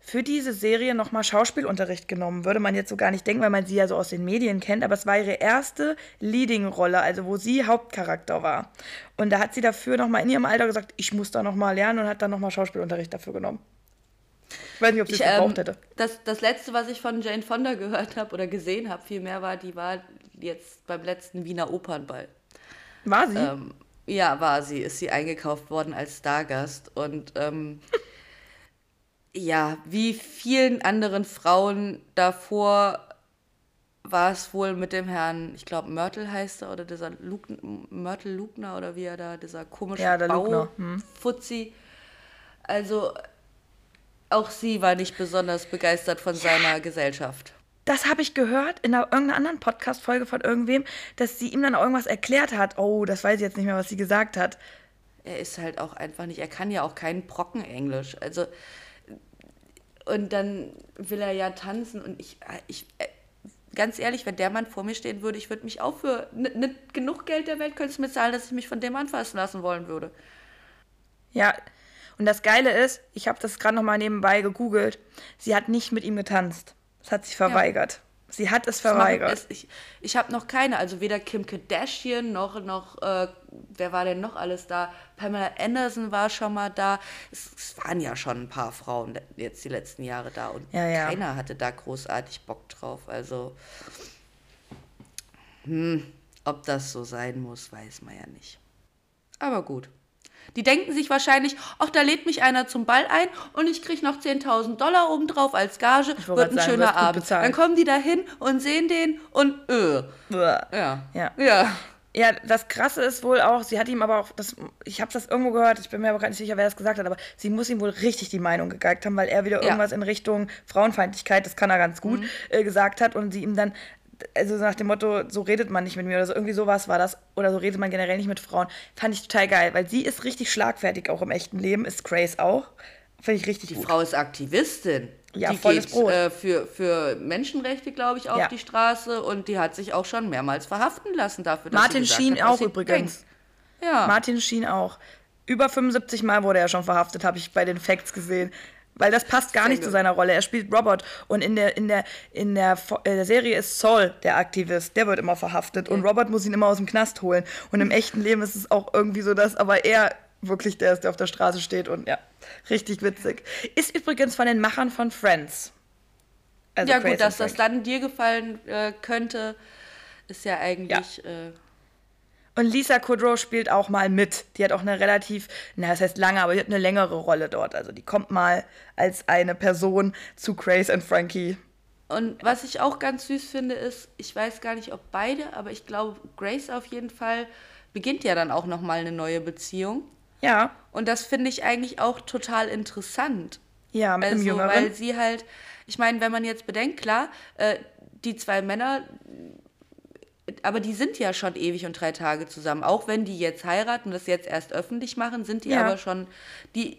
für diese Serie nochmal Schauspielunterricht genommen. Würde man jetzt so gar nicht denken, weil man sie ja so aus den Medien kennt. Aber es war ihre erste Leading-Rolle, also wo sie Hauptcharakter war. Und da hat sie dafür nochmal in ihrem Alter gesagt, ich muss da nochmal lernen und hat dann nochmal Schauspielunterricht dafür genommen. Ich weiß nicht, ob sie es ähm, gebraucht hätte. das, das letzte, was ich von Jane Fonda gehört habe oder gesehen habe, vielmehr war, die war jetzt beim letzten Wiener Opernball. War sie? Ähm, ja, war sie. Ist sie eingekauft worden als Stargast. Und ähm, ja, wie vielen anderen Frauen davor war es wohl mit dem Herrn, ich glaube, Mörtel heißt er, oder dieser Lug Mörtel Lugner oder wie er da, dieser komische Ja, der Lugner, hm. Also auch sie war nicht besonders begeistert von seiner Gesellschaft. Das habe ich gehört in einer, irgendeiner anderen Podcast-Folge von irgendwem, dass sie ihm dann irgendwas erklärt hat. Oh, das weiß ich jetzt nicht mehr, was sie gesagt hat. Er ist halt auch einfach nicht, er kann ja auch keinen Brocken Englisch. Also, und dann will er ja tanzen und ich, ich äh, ganz ehrlich, wenn der Mann vor mir stehen würde, ich würde mich auch für nicht genug Geld der Welt könntest du mir zahlen, dass ich mich von dem anfassen lassen wollen würde. Ja, und das Geile ist, ich habe das gerade noch mal nebenbei gegoogelt, sie hat nicht mit ihm getanzt. Das hat sich verweigert. Sie hat es verweigert. es- Ich, ich habe noch keine, also weder Kim Kardashian noch, noch äh, wer war denn noch alles da? Pamela Anderson war schon mal da. Es, es waren ja schon ein paar Frauen jetzt die letzten Jahre da und Ja, ja. keiner hatte da großartig Bock drauf. Also, hm, ob das so sein muss, weiß man ja nicht. Aber gut. Die denken sich wahrscheinlich, ach, da lädt mich einer zum Ball ein und ich kriege noch 10.000 Dollar obendrauf als Gage, wird ein sagen, schöner Abend. bezahlt. Dann kommen die da hin und sehen den und öh. Ja. Ja. Ja. Ja, das Krasse ist wohl auch, sie hat ihm aber auch, das, ich habe das irgendwo gehört, ich bin mir aber gar nicht sicher, wer das gesagt hat, aber sie muss ihm wohl richtig die Meinung gegeigt haben, weil er wieder Ja. irgendwas in Richtung Frauenfeindlichkeit, das kann er ganz gut, äh, gesagt hat und sie ihm dann, also nach dem Motto, so redet man nicht mit mir oder so, irgendwie sowas war das, oder so redet man generell nicht mit Frauen, fand ich total geil, weil sie ist richtig schlagfertig auch im echten Leben, ist Grace auch, finde ich richtig Die gut. Frau ist Aktivistin. Ja, die volles geht Brot. äh, für, für Menschenrechte, glaube ich, auf Ja. die Straße und die hat sich auch schon mehrmals verhaften lassen dafür. dass Martin Sheen hat, auch übrigens. Ja. Martin Sheen auch. Über 75 Mal wurde er schon verhaftet, habe ich bei den Facts gesehen. Weil das passt gar nicht zu seiner Rolle. Er spielt Robert und in der, in der, in der, Fo- äh, der Serie ist Saul der Aktivist. Der wird immer verhaftet und Robert muss ihn immer aus dem Knast holen. Und im echten Leben ist es auch irgendwie so, dass aber er wirklich der ist, der auf der Straße steht und ja, richtig witzig. Ist übrigens von den Machern von Friends. Also ja Grace gut, dass das dann dir gefallen äh, könnte, ist ja eigentlich... Äh, Und Lisa Kudrow spielt auch mal mit. Die hat auch eine relativ, na, das heißt lange, aber die hat eine längere Rolle dort. Also die kommt mal als eine Person zu Grace and Frankie. Und was ich auch ganz süß finde, ist, ich weiß gar nicht, ob beide, aber ich glaube, Grace auf jeden Fall beginnt ja dann auch nochmal eine neue Beziehung. Ja, Und das finde ich eigentlich auch total interessant. ja, mit Also, Jüngeren. weil sie halt, ich meine, wenn man jetzt bedenkt, klar, äh, die zwei Männer, aber die sind ja schon ewig und drei Tage zusammen. Auch wenn die jetzt heiraten und das jetzt erst öffentlich machen, sind die Ja. aber schon, die,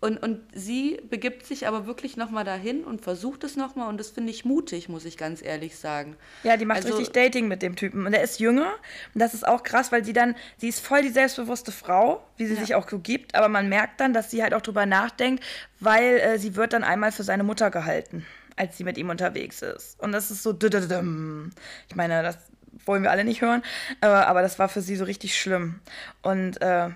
und, und sie begibt sich aber wirklich nochmal dahin und versucht es nochmal und das finde ich mutig, muss ich ganz ehrlich sagen. Ja, die macht Also- richtig Dating mit dem Typen. Und er ist jünger. Und das ist auch krass, weil sie dann, sie ist voll die selbstbewusste Frau, wie sie Ja. sich auch so gibt. Aber man merkt dann, dass sie halt auch drüber nachdenkt, weil äh, sie wird dann einmal für seine Mutter gehalten, als sie mit ihm unterwegs ist. Und das ist so, ich meine, das wollen wir alle nicht hören. Äh, aber das war für sie so richtig schlimm. Und äh,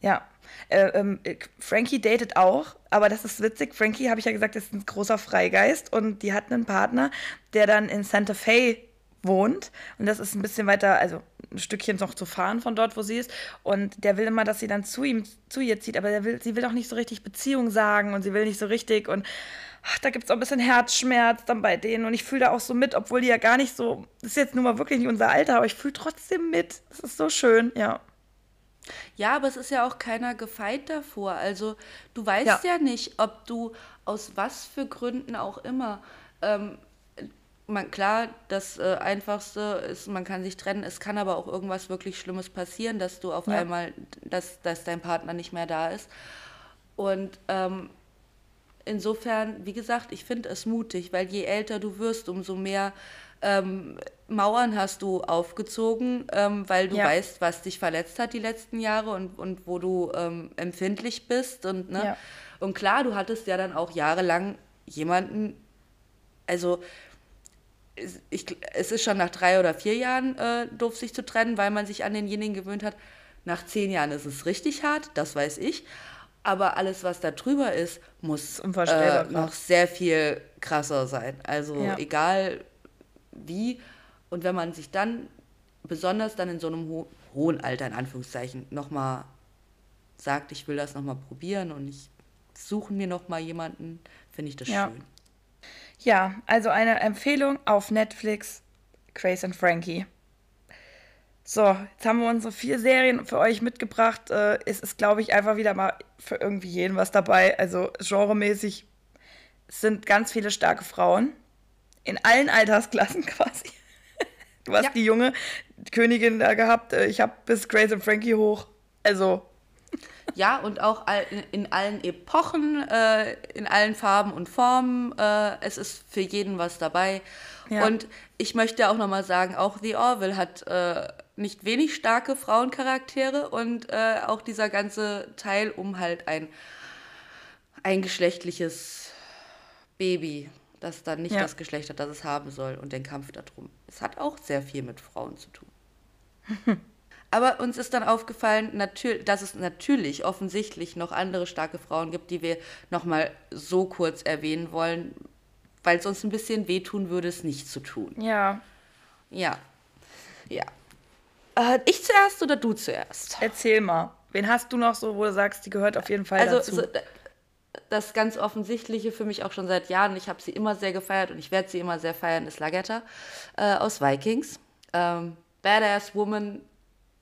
ja. Äh, ähm, äh, Frankie datet auch, aber das ist witzig. Frankie, habe ich ja gesagt, ist ein großer Freigeist und die hat einen Partner, der dann in Santa Fe wohnt. Und das ist ein bisschen weiter, also ein Stückchen noch zu fahren von dort, wo sie ist. Und der will immer, dass sie dann zu ihm, zu ihr zieht, aber will, sie will auch nicht so richtig Beziehung sagen und sie will nicht so richtig. Und ach, da gibt es auch ein bisschen Herzschmerz dann bei denen. Und ich fühle da auch so mit, obwohl die ja gar nicht so, das ist jetzt nun mal wirklich nicht unser Alter, aber ich fühle trotzdem mit. Das ist so schön, ja. Ja, aber es ist ja auch keiner gefeit davor. Also du weißt Ja. ja, nicht, ob du aus was für Gründen auch immer. Ähm, man, klar, das äh, Einfachste ist, man kann sich trennen. Es kann aber auch irgendwas wirklich Schlimmes passieren, dass du auf Ja. einmal, dass, dass dein Partner nicht mehr da ist. Und ähm, insofern, wie gesagt, ich finde es mutig, weil je älter du wirst, umso mehr ähm, Mauern hast du aufgezogen, ähm, weil du Ja. weißt, was dich verletzt hat die letzten Jahre und, und wo du ähm, empfindlich bist. Und, ne? Ja. und klar, du hattest ja dann auch jahrelang jemanden, also es- ich, es ist schon nach drei oder vier Jahren äh, doof, sich zu trennen, weil man sich an denjenigen gewöhnt hat. Nach zehn Jahren ist es richtig hart, das weiß ich. Aber alles, was da drüber ist, muss unvorstellbar äh, noch sehr viel krasser sein. Also Ja. egal wie. Und wenn man sich dann, besonders dann in so einem ho hohen Alter, in Anführungszeichen, nochmal sagt, ich will das nochmal probieren und ich suche mir nochmal jemanden, finde ich das Ja. schön. Ja, also eine Empfehlung auf Netflix, Grace and Frankie. So, jetzt haben wir unsere vier Serien für euch mitgebracht. Äh, es ist, glaube ich, einfach wieder mal für irgendwie jeden was dabei. Also genremäßig sind ganz viele starke Frauen. In allen Altersklassen quasi. Du hast Ja. die junge Königin da gehabt. Äh, Ich habe bis Grace and Frankie hoch. Also, Ja, und auch in allen Epochen, äh, in allen Farben und Formen. Äh, es ist für jeden was dabei. Ja. Und ich möchte auch nochmal sagen, auch The Orville hat äh, nicht wenig starke Frauencharaktere und äh, auch dieser ganze Teil um halt ein eingeschlechtliches Baby, das dann nicht Ja. das Geschlecht hat, das es haben soll und den Kampf darum. Es hat auch sehr viel mit Frauen zu tun. Aber uns ist dann aufgefallen, dass es natürlich offensichtlich noch andere starke Frauen gibt, die wir nochmal so kurz erwähnen wollen, weil es uns ein bisschen wehtun würde, es nicht zu tun. ja, Ja. Ja. Äh, ich zuerst oder du zuerst? erzähl mal. Wen hast du noch so, wo du sagst, die gehört auf jeden Fall Also dazu? so, d- das ganz Offensichtliche für mich auch schon seit Jahren, ich habe sie immer sehr gefeiert und ich werde sie immer sehr feiern, ist Lagetta äh, aus Vikings. Ähm, Badass Woman,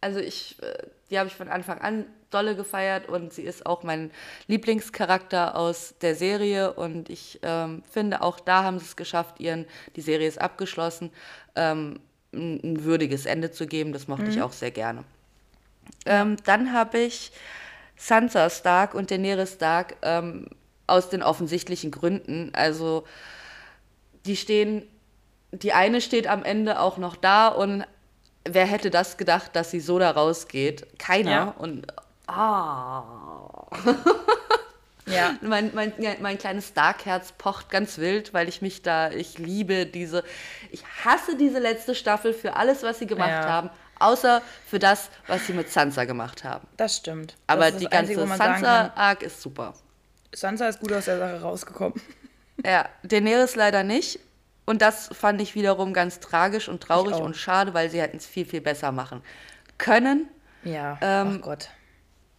also ich, äh, die habe ich von Anfang an dolle gefeiert und sie ist auch mein Lieblingscharakter aus der Serie und ich ähm, finde, auch da haben sie es geschafft, ihren, die Serie ist abgeschlossen, ähm, ein, ein würdiges Ende zu geben, das mochte ich auch sehr gerne. Ähm, dann habe ich Sansa Stark und Daenerys Stark ähm, aus den offensichtlichen Gründen. Also die stehen, die eine steht am Ende auch noch da und wer hätte das gedacht, dass sie so da rausgeht? Keiner. Ja. Und ah. Ja. Mein, mein, mein kleines Stark-Herz pocht ganz wild, weil ich mich da, ich liebe diese, ich hasse diese letzte Staffel für alles, was sie gemacht Ja. haben, außer für das, was sie mit Sansa gemacht haben. Das stimmt. Das Aber die ganze Sansa-Arc ist super. Sansa ist gut aus der Sache rausgekommen. Ja, Daenerys leider nicht. Und das fand ich wiederum ganz tragisch und traurig und schade, weil sie hätten es viel, viel besser machen können. Ja, Ähm, oh Gott.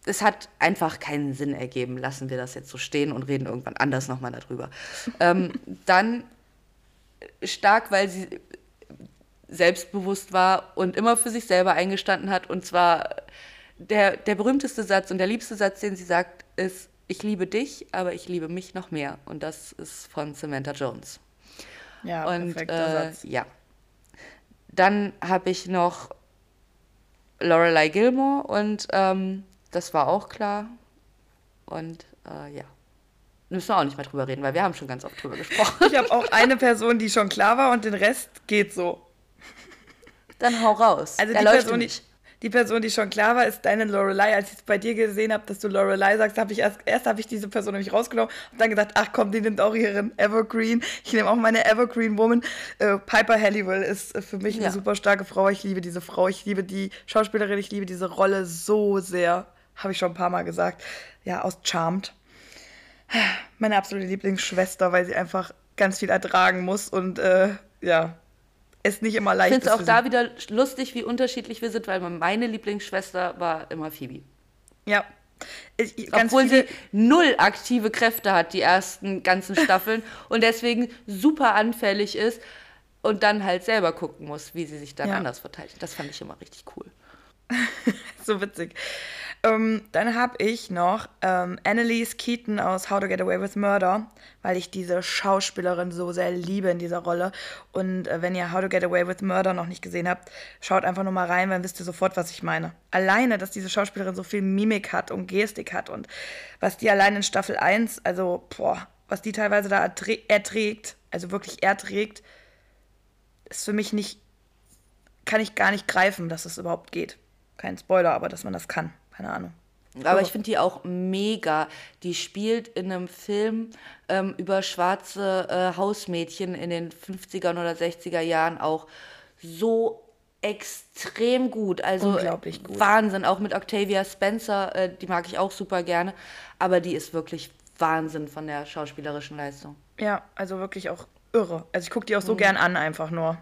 Es hat einfach keinen Sinn ergeben. Lassen wir das jetzt so stehen und reden irgendwann anders nochmal darüber. ähm, dann stark, weil sie selbstbewusst war und immer für sich selber eingestanden hat. Und zwar der, der berühmteste Satz und der liebste Satz, den sie sagt, ist, ich liebe dich, aber ich liebe mich noch mehr. Und das ist von Samantha Jones. Ja, Und perfekter äh, Satz. ja. Dann habe ich noch Lorelei Gilmore und ähm, das war auch klar. Und äh, ja. Müssen wir auch nicht mehr drüber reden, weil wir haben schon ganz oft drüber gesprochen. Ich habe auch eine Person, die schon klar war und den Rest geht so. Dann hau raus. Also Der die Person, die, nicht. Die Person, die schon klar war, ist deine Lorelei. Als ich es bei dir gesehen habe, dass du Lorelei sagst, habe ich erst, erst habe ich diese Person nämlich rausgenommen und dann gedacht, ach komm, die nimmt auch ihren Evergreen. Ich nehme auch meine Evergreen Woman. Äh, Piper Halliwell ist äh, für mich eine Ja. super starke Frau. Ich liebe diese Frau. Ich liebe die Schauspielerin. Ich liebe diese Rolle so sehr. Habe ich schon ein paar Mal gesagt. Ja, aus Charmed. Meine absolute Lieblingsschwester, weil sie einfach ganz viel ertragen muss und äh, ja, es nicht immer Ich leicht finde es auch da wieder lustig, wie unterschiedlich wir sind, weil meine Lieblingsschwester war immer Phoebe. Ja. Ich, ich- ganz Obwohl sie null aktive Kräfte hat, die ersten ganzen Staffeln, und deswegen super anfällig ist und dann halt selber gucken muss, wie sie sich dann Ja. anders verteidigt. Das fand ich immer richtig cool. so witzig. Ähm, dann habe ich noch ähm, Annalise Keaton aus How to Get Away with Murder, weil ich diese Schauspielerin so sehr liebe in dieser Rolle. Und äh, wenn ihr How to Get Away with Murder noch nicht gesehen habt, schaut einfach nur mal rein, dann wisst ihr sofort, was ich meine. Alleine, dass diese Schauspielerin so viel Mimik hat und Gestik hat und was die allein in Staffel 1, also boah, was die teilweise da erträ- erträgt, also wirklich erträgt, ist für mich nicht kann ich gar nicht greifen, dass es überhaupt geht. Kein Spoiler, aber dass man das kann. Keine Ahnung. Aber ich finde die auch mega. Die spielt in einem Film ähm, über schwarze äh, Hausmädchen in den 50er oder 60er Jahren auch so extrem gut. Also Unglaublich gut. Wahnsinn. Auch mit Octavia Spencer, äh, die mag ich auch super gerne. Aber die ist wirklich Wahnsinn von der schauspielerischen Leistung. Ja, also wirklich auch irre. Also ich gucke die auch so gern an, einfach nur.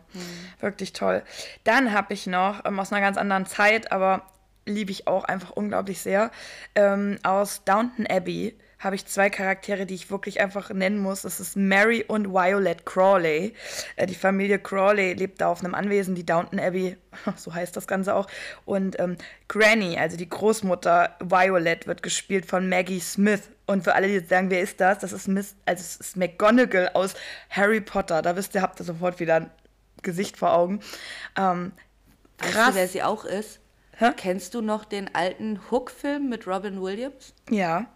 Wirklich toll. Dann habe ich noch ähm, aus einer ganz anderen Zeit, aber liebe ich auch einfach unglaublich sehr, ähm, aus Downton Abbey habe ich zwei Charaktere, die ich wirklich einfach nennen muss. Das ist Mary und Violet Crawley. Äh, die Familie Crawley lebt da auf einem Anwesen, die Downton Abbey, so heißt das Ganze auch. Und ähm, Granny, also die Großmutter Violet, wird gespielt von Maggie Smith. Und für alle, die jetzt sagen, wer ist das? Das ist, Miss, also es ist McGonagall aus Harry Potter. Da wisst ihr, habt ihr sofort wieder ein Gesicht vor Augen. Ähm, Weißt krass. du, wer sie auch ist? Hä? Kennst du noch den alten Hook-Film mit Robin Williams? Ja.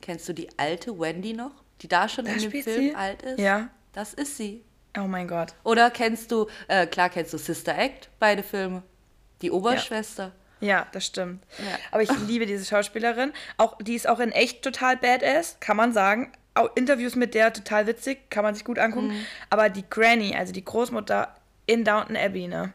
Kennst du die alte Wendy noch? Die da schon Da in dem Film sie? alt ist? Ja. Das ist sie. Oh mein Gott. Oder kennst du, äh, klar kennst du Sister Act, beide Filme. Die Oberschwester. Ja, das stimmt. Ja. Aber ich liebe diese Schauspielerin. Auch, die ist auch in echt total badass, kann man sagen. Auch Interviews mit der total witzig, kann man sich gut angucken. Aber die Granny, also die Großmutter in Downton Abbey, ne?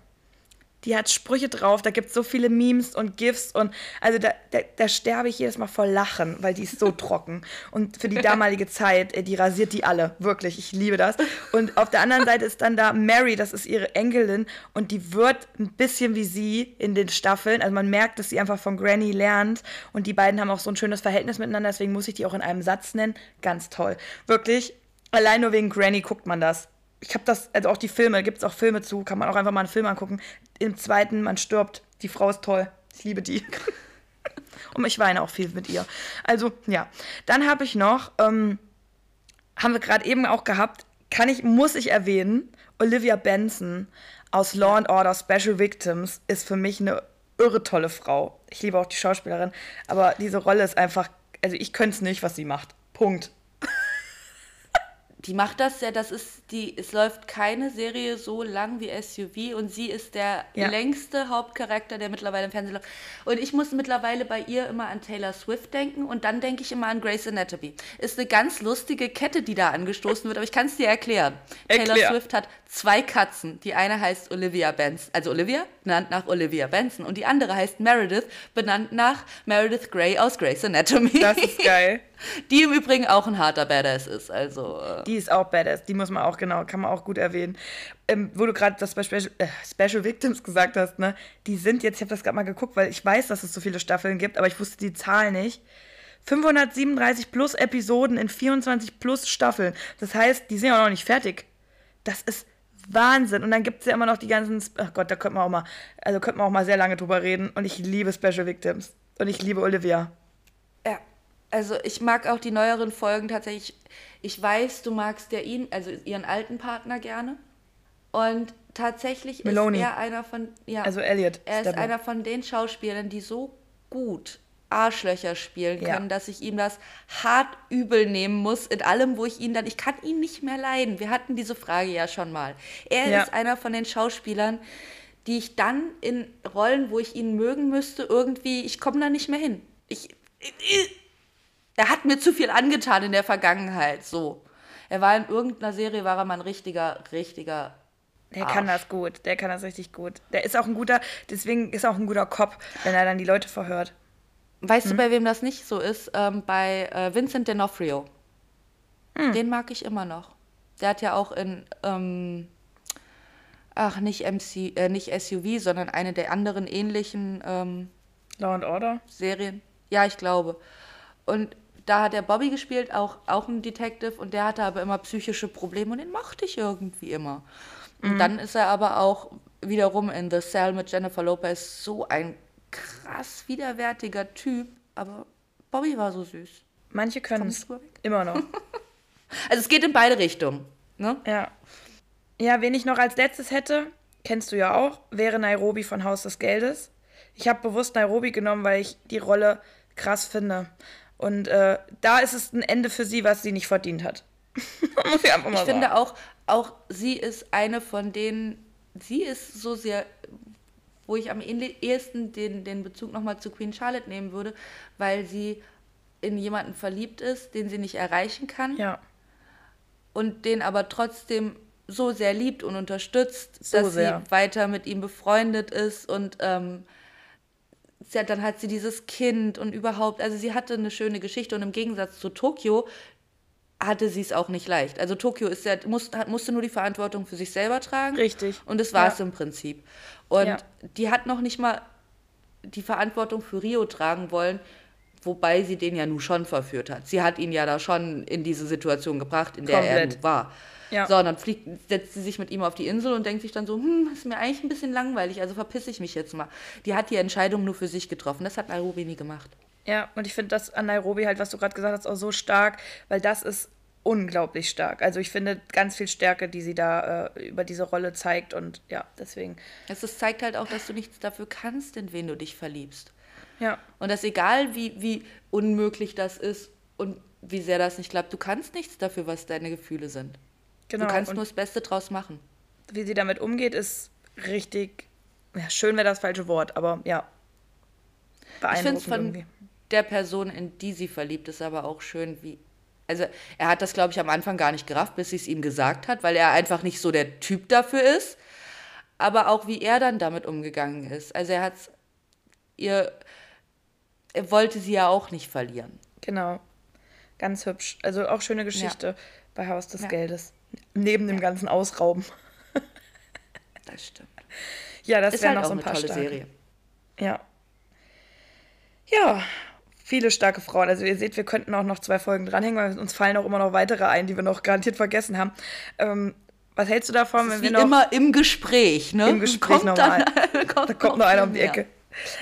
Die hat Sprüche drauf, da gibt es so viele Memes und GIFs und also da, da, da sterbe ich jedes Mal vor Lachen, weil die ist so trocken. Und für die damalige Zeit, äh, die rasiert die alle, wirklich, ich liebe das. Und auf der anderen Seite ist dann da Mary, das ist ihre Enkelin und die wird ein bisschen wie sie in den Staffeln. Also man merkt, dass sie einfach von Granny lernt und die beiden haben auch so ein schönes Verhältnis miteinander, deswegen muss ich die auch in einem Satz nennen. Ganz toll. Wirklich, allein nur wegen Granny guckt man das ich habe das, also auch die Filme, gibt es auch Filme zu, kann man auch einfach mal einen Film angucken. Im zweiten, man stirbt. Die Frau ist toll. Ich liebe die. Und ich weine auch viel mit ihr. Also, ja. Dann habe ich noch, ähm, haben wir gerade eben auch gehabt, kann ich, muss ich erwähnen, Olivia Benson aus Law and Order Special Victims ist für mich eine irre tolle Frau. Ich liebe auch die Schauspielerin, aber diese Rolle ist einfach, also ich könnte es nicht, was sie macht. Punkt. Die macht das ja, das ist die, es läuft keine Serie so lang wie SUV und sie ist der Ja. längste Hauptcharakter, der mittlerweile im Fernsehen läuft. Und ich muss mittlerweile bei ihr immer an Taylor Swift denken und dann denke ich immer an Grey's Anatomy. Ist eine ganz lustige Kette, die da angestoßen wird, aber ich kann es dir erklären. Taylor Erklär. Swift hat zwei Katzen. Die eine heißt Olivia Benson, also Olivia, benannt nach Olivia Benson und die andere heißt Meredith, benannt nach Meredith Grey aus Grey's Anatomy. Das ist geil. Die im Übrigen auch ein harter Badass ist, also... Äh, Die ist auch badass. Die muss man auch, genau, kann man auch gut erwähnen. Ähm, wo du gerade das bei Special, äh, Special Victims gesagt hast, ne? Die sind jetzt, ich habe das gerade mal geguckt, weil ich weiß, dass es so viele Staffeln gibt, aber ich wusste die Zahl nicht. 537 plus Episoden in 24 plus Staffeln. Das heißt, die sind ja auch noch nicht fertig. Das ist Wahnsinn. Und dann gibt es ja immer noch die ganzen, ach Gott, da könnte man auch mal, also könnte man auch mal sehr lange drüber reden. Und ich liebe Special Victims. Und ich liebe Olivia. Ja, also ich mag auch die neueren Folgen tatsächlich. Ich weiß, du magst ja ihn, also ihren alten Partner gerne. Und tatsächlich Meloni. ist er einer von, ja, Also Elliot. er ist Stepper. einer von den Schauspielern, die so gut Arschlöcher spielen Ja. können, dass ich ihm das hart übel nehmen muss in allem, wo ich ihn dann, ich kann ihn nicht mehr leiden. Wir hatten diese Frage ja schon mal. Er Ja. ist einer von den Schauspielern, die ich dann in Rollen, wo ich ihn mögen müsste, irgendwie, ich komme da nicht mehr hin. Ich, er hat mir zu viel angetan in der Vergangenheit, so. Er war in irgendeiner Serie, war er mal ein richtiger, richtiger Der kann das gut, der kann das richtig gut. Der ist auch ein guter, deswegen ist er auch ein guter Cop, wenn er dann die Leute verhört. Weißt Hm? du, bei wem das nicht so ist? Ähm, bei äh, Vincent D'Onofrio. Hm. Den mag ich immer noch. Der hat ja auch in, ähm, ach, nicht MC, äh, nicht SUV, sondern eine der anderen ähnlichen ähm, Law and Order? Serien. Ja, ich glaube. Und da hat er Bobby gespielt, auch, auch ein Detective, und der hatte aber immer psychische Probleme und den mochte ich irgendwie immer. Und dann ist er aber auch wiederum in The Cell mit Jennifer Lopez so ein krass widerwärtiger Typ, aber Bobby war so süß. Manche können es immer noch. Also es geht in beide Richtungen. Ne? ja. Ja, wen ich noch als letztes hätte, kennst du ja auch, wäre Nairobi von Haus des Geldes. Ich habe bewusst Nairobi genommen, weil ich die Rolle krass finde. Und äh, da ist es ein Ende für sie, was sie nicht verdient hat. Muss ich einfach mal Ich finde sagen. auch, auch sie ist eine von denen, sie ist so sehr, wo ich am ähnli- ehesten den, den Bezug nochmal zu Queen Charlotte nehmen würde, weil sie in jemanden verliebt ist, den sie nicht erreichen kann Ja, und den aber trotzdem so sehr liebt und unterstützt, So dass sehr. sie weiter mit ihm befreundet ist und ähm, hat, dann hat sie dieses Kind und überhaupt, also sie hatte eine schöne Geschichte und im Gegensatz zu Tokio hatte sie es auch nicht leicht. Also Tokio ist ja, muss, hat, musste nur die Verantwortung für sich selber tragen. Richtig. Und das war Ja. es im Prinzip. Und Ja. die hat noch nicht mal die Verantwortung für Rio tragen wollen, wobei sie den ja nun schon verführt hat. Sie hat ihn ja da schon in diese Situation gebracht, in der er Komplett. nun war. Ja. So, und dann fliegt, setzt sie sich mit ihm auf die Insel und denkt sich dann so, hm, ist mir eigentlich ein bisschen langweilig, also verpiss ich mich jetzt mal. Die hat die Entscheidung nur für sich getroffen. Das hat Nairobi nie gemacht. Ja, und ich finde das an Nairobi halt, was du gerade gesagt hast, auch so stark, weil das ist unglaublich stark. Also ich finde ganz viel Stärke, die sie da äh, über diese Rolle zeigt und ja, deswegen, Es ist, zeigt halt auch, dass du nichts dafür kannst, in wen du dich verliebst. ja, Und dass egal, wie, wie unmöglich das ist und wie sehr das nicht klappt, du kannst nichts dafür, was deine Gefühle sind. Genau. Du kannst und nur das Beste draus machen. wie sie damit umgeht, ist richtig, ja, schön wäre das falsche Wort, aber ja, Ich finde es von irgendwie. der Person, in die sie verliebt ist, aber auch schön, wie. Also, er hat das, glaube ich, am Anfang gar nicht gerafft, bis sie es ihm gesagt hat, weil er einfach nicht so der Typ dafür ist. Aber auch wie er dann damit umgegangen ist. Also, er hat ihr. Er wollte sie ja auch nicht verlieren. Genau. Ganz hübsch. Also auch schöne Geschichte bei Haus des Ja. Geldes. Neben dem ganzen Ausrauben. Das stimmt. Ja, das Ist wären halt noch auch so ein eine paar tolle starke. Serie. Ja. Ja, viele starke Frauen. Also ihr seht, wir könnten auch noch zwei Folgen dranhängen, weil uns fallen auch immer noch weitere ein, die wir noch garantiert vergessen haben. Ähm, was hältst du davon, wenn wir noch immer im Gespräch, ne? im Gespräch kommt nochmal? Dann, kommt da kommt noch einer um die. Ecke.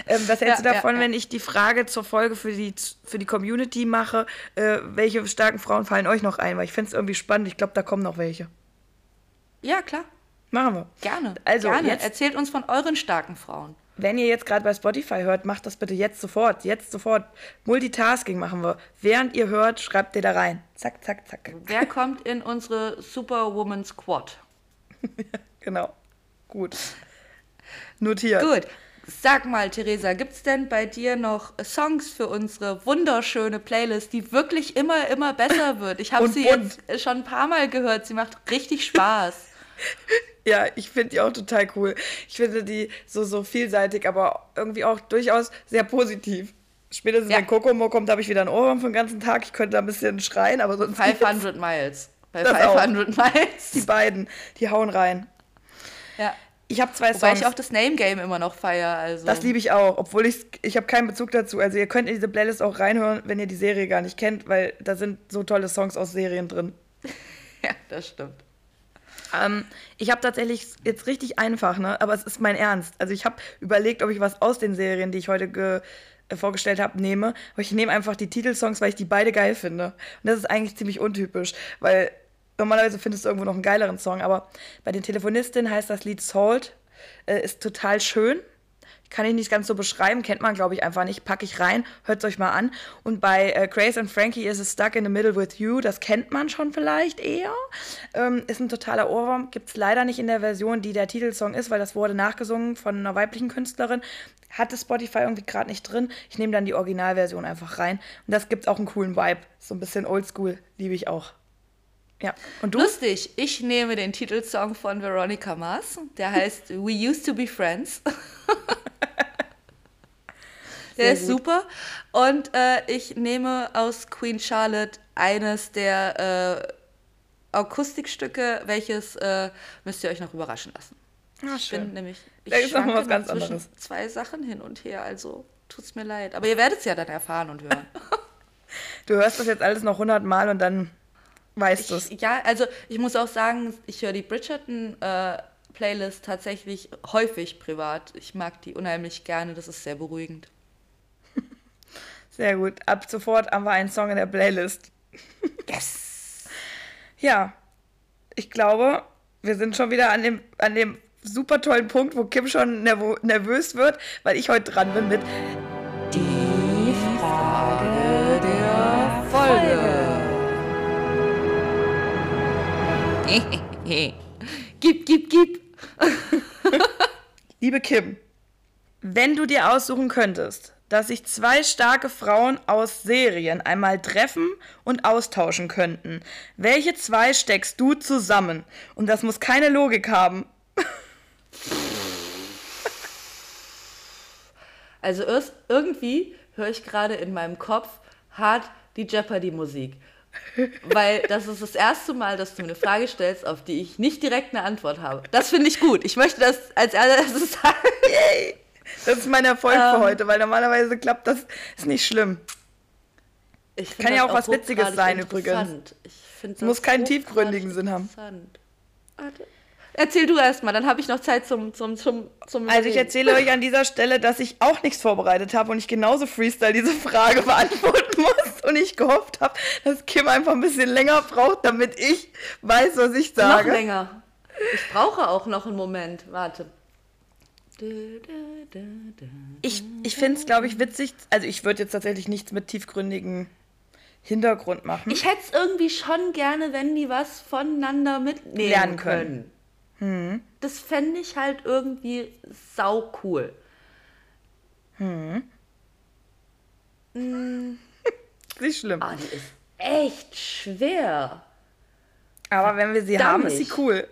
Ähm, was hältst Ja, du davon, ja, ja. wenn ich die Frage zur Folge für die, für die Community mache? Äh, welche starken Frauen fallen euch noch ein? Weil ich finde es irgendwie spannend. Ich glaube, da kommen noch welche. Ja, klar. Machen wir. Gerne. Also, Gerne. jetzt- Erzählt uns von euren starken Frauen. wenn ihr jetzt gerade bei Spotify hört, macht das bitte jetzt sofort. Jetzt sofort. Multitasking machen wir. Während ihr hört, schreibt ihr da rein. Zack, zack, zack. Wer kommt in unsere Superwoman Squad? genau. Gut. Notiert. Gut. Sag mal, Theresa, gibt es denn bei dir noch Songs für unsere wunderschöne Playlist, die wirklich immer, immer besser wird? Ich habe sie bunt. jetzt schon ein paar Mal gehört. Sie macht richtig Spaß. ja, ich finde die auch total cool. Ich finde die so, so vielseitig, aber irgendwie auch durchaus sehr positiv. Spätestens ja. wenn Kokomo kommt, habe ich wieder einen Ohrwurm für den ganzen Tag. Ich könnte da ein bisschen schreien, aber sonst. 500 Miles. Bei 500 auch. Miles. Die beiden, die hauen rein. Ja. Ich habe zwei Wobei Songs. Wobei ich auch das Name Game immer noch feiere. Also. Das liebe ich auch, obwohl ich ich habe keinen Bezug dazu. Also ihr könnt in diese Playlist auch reinhören, wenn ihr die Serie gar nicht kennt, weil da sind so tolle Songs aus Serien drin. ja, das stimmt. Ähm, ich habe tatsächlich jetzt richtig einfach, ne? aber es ist mein Ernst. Also ich habe überlegt, ob ich was aus den Serien, die ich heute ge äh, vorgestellt habe, nehme. Aber ich nehme einfach die Titelsongs, weil ich die beide geil finde. Und das ist eigentlich ziemlich untypisch, weil Normalerweise findest du irgendwo noch einen geileren Song, aber bei den Telefonistinnen heißt das Lied Salt, äh, ist total schön. Kann ich nicht ganz so beschreiben, kennt man glaube ich einfach nicht. Packe ich rein, hört es euch mal an. Und bei äh, Grace and Frankie ist es Stuck in the Middle with You, das kennt man schon vielleicht eher. Ähm, ist ein totaler Ohrwurm, gibt es leider nicht in der Version, die der Titelsong ist, weil das wurde nachgesungen von einer weiblichen Künstlerin. Hatte Spotify irgendwie gerade nicht drin. Ich nehme dann die Originalversion einfach rein. Und das gibt auch einen coolen Vibe. So ein bisschen oldschool, liebe ich auch. Ja. Und du? Lustig, ich nehme den Titelsong von Veronica Mars. Der heißt We Used to Be Friends. der ist super. Und äh, ich nehme aus Queen Charlotte eines der äh, Akustikstücke, welches äh, müsst ihr euch noch überraschen lassen. Ah, ich bin nämlich ich da ist noch was ganz anderes. zwei Sachen hin und her, also tut's mir leid. Aber ihr werdet es ja dann erfahren und hören. du hörst das jetzt alles noch hundertmal und dann weißt du es. Ja, also ich muss auch sagen, ich höre die Bridgerton-Playlist äh, tatsächlich häufig privat. Ich mag die unheimlich gerne, das ist sehr beruhigend. Sehr gut. Ab sofort haben wir einen Song in der Playlist. Yes! Ja, ich glaube, wir sind schon wieder an dem, an dem super tollen Punkt, wo Kim schon nervös wird, weil ich heute dran bin mit gib, gib, gib. Liebe Kim, wenn du dir aussuchen könntest, dass sich zwei starke Frauen aus Serien einmal treffen und austauschen könnten, welche zwei steckst du zusammen? Und das muss keine Logik haben. Also erst irgendwie höre ich gerade in meinem Kopf hart die Jeopardy-Musik. Weil das ist das erste Mal, dass du mir eine Frage stellst, auf die ich nicht direkt eine Antwort habe. Das finde ich gut. Ich möchte das als erstes sagen. Yay. Das ist mein Erfolg ähm, für heute, weil normalerweise klappt das, ist nicht schlimm. Kann ja auch, auch was Witziges sein übrigens. Ich muss keinen tiefgründigen Sinn haben. Warte. Erzähl du erst mal, dann habe ich noch Zeit zum, zum, zum, zum Also ich erzähle euch an dieser Stelle, dass ich auch nichts vorbereitet habe und ich genauso Freestyle diese Frage beantworten muss und ich gehofft habe, dass Kim einfach ein bisschen länger braucht, damit ich weiß, was ich sage. Noch länger. Ich brauche auch noch einen Moment. Warte. Ich, ich finde es, glaube ich, witzig. Also ich würde jetzt tatsächlich nichts mit tiefgründigen Hintergrund machen. Ich hätte es irgendwie schon gerne, wenn die was voneinander mitnehmen Lernen können. können. Hm. Das fände ich halt irgendwie sau cool. Hm. Hm. Nicht schlimm. Oh, die ist echt schwer. Aber wenn wir sie Verdammt. haben, ist sie cool.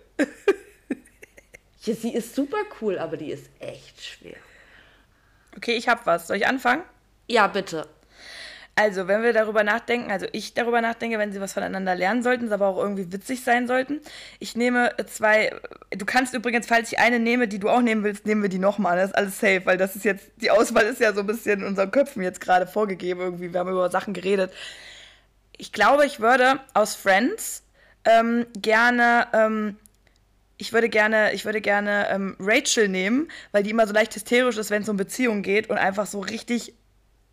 ja, sie ist super cool, aber die ist echt schwer. Okay, ich hab was. Soll ich anfangen? Ja, bitte. Also, wenn wir darüber nachdenken, also ich darüber nachdenke, wenn sie was voneinander lernen sollten, es aber auch irgendwie witzig sein sollten. Ich nehme zwei, du kannst übrigens, falls ich eine nehme, die du auch nehmen willst, nehmen wir die nochmal. Das ist alles safe, weil das ist jetzt, die Auswahl ist ja so ein bisschen in unseren Köpfen jetzt gerade vorgegeben irgendwie. Wir haben über Sachen geredet. Ich glaube, ich würde aus Friends ähm, gerne ähm, ich würde gerne, ich würde gerne ähm, Rachel nehmen, weil die immer so leicht hysterisch ist, wenn es um Beziehungen geht und einfach so richtig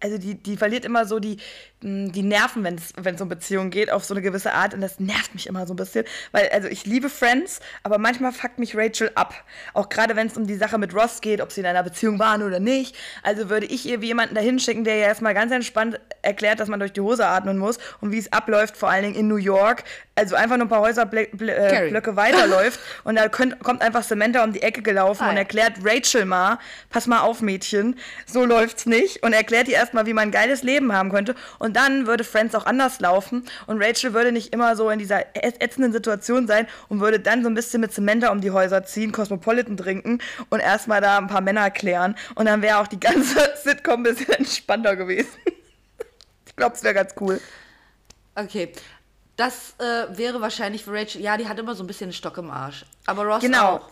also die, die verliert immer so die, mh, die Nerven, wenn es um Beziehungen geht, auf so eine gewisse Art. Und das nervt mich immer so ein bisschen. Weil, also ich liebe Friends, aber manchmal fuckt mich Rachel ab. Auch gerade wenn es um die Sache mit Ross geht, ob sie in einer Beziehung waren oder nicht. Also würde ich ihr wie jemanden dahin schicken, der ja erstmal ganz entspannt erklärt, dass man durch die Hose atmen muss und wie es abläuft, vor allen Dingen in New York. Also einfach nur ein paar Häuserblöcke äh, weiterläuft und da könnt, kommt einfach Samantha um die Ecke gelaufen Hi. und erklärt Rachel mal, pass mal auf Mädchen, so läuft's nicht und erklärt ihr erstmal, wie man ein geiles Leben haben könnte und dann würde Friends auch anders laufen und Rachel würde nicht immer so in dieser ätzenden Situation sein und würde dann so ein bisschen mit Samantha um die Häuser ziehen, Cosmopolitan trinken und erstmal da ein paar Männer klären und dann wäre auch die ganze Sitcom ein bisschen entspannter gewesen. ich glaube, es wäre ganz cool. Okay, das äh, wäre wahrscheinlich für Rachel. Ja, die hat immer so ein bisschen einen Stock im Arsch. Aber Ross genau. auch.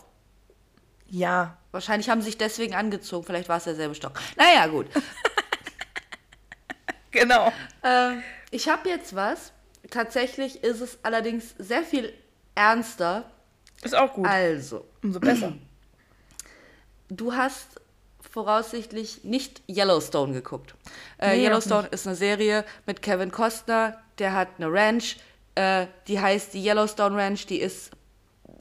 Ja. Wahrscheinlich haben sie sich deswegen angezogen. Vielleicht war es derselbe Stock. Naja, gut. genau. Äh, ich habe jetzt was. Tatsächlich ist es allerdings sehr viel ernster. Ist auch gut. Also. Umso besser. Du hast voraussichtlich nicht Yellowstone geguckt. Äh, nee, Yellowstone ist eine Serie mit Kevin Costner, der hat eine Ranch, äh, die heißt die Yellowstone Ranch, die ist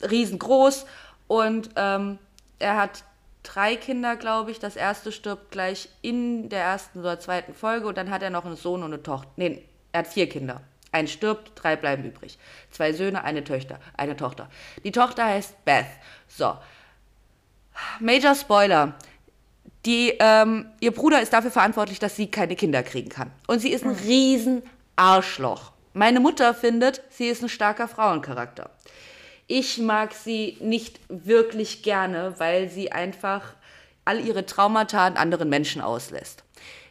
riesengroß und ähm, er hat drei Kinder, glaube ich. Das erste stirbt gleich in der ersten oder zweiten Folge und dann hat er noch einen Sohn und eine Tochter. Nee, er hat vier Kinder. Ein stirbt, drei bleiben übrig. Zwei Söhne, eine Töchter, eine Tochter. Die Tochter heißt Beth. So. Major Spoiler. Die, ähm, ihr Bruder ist dafür verantwortlich, dass sie keine Kinder kriegen kann. Und sie ist ein hm. Meine Mutter findet, sie ist ein starker Frauencharakter. Ich mag sie nicht wirklich gerne, weil sie einfach all ihre Traumata an anderen Menschen auslässt.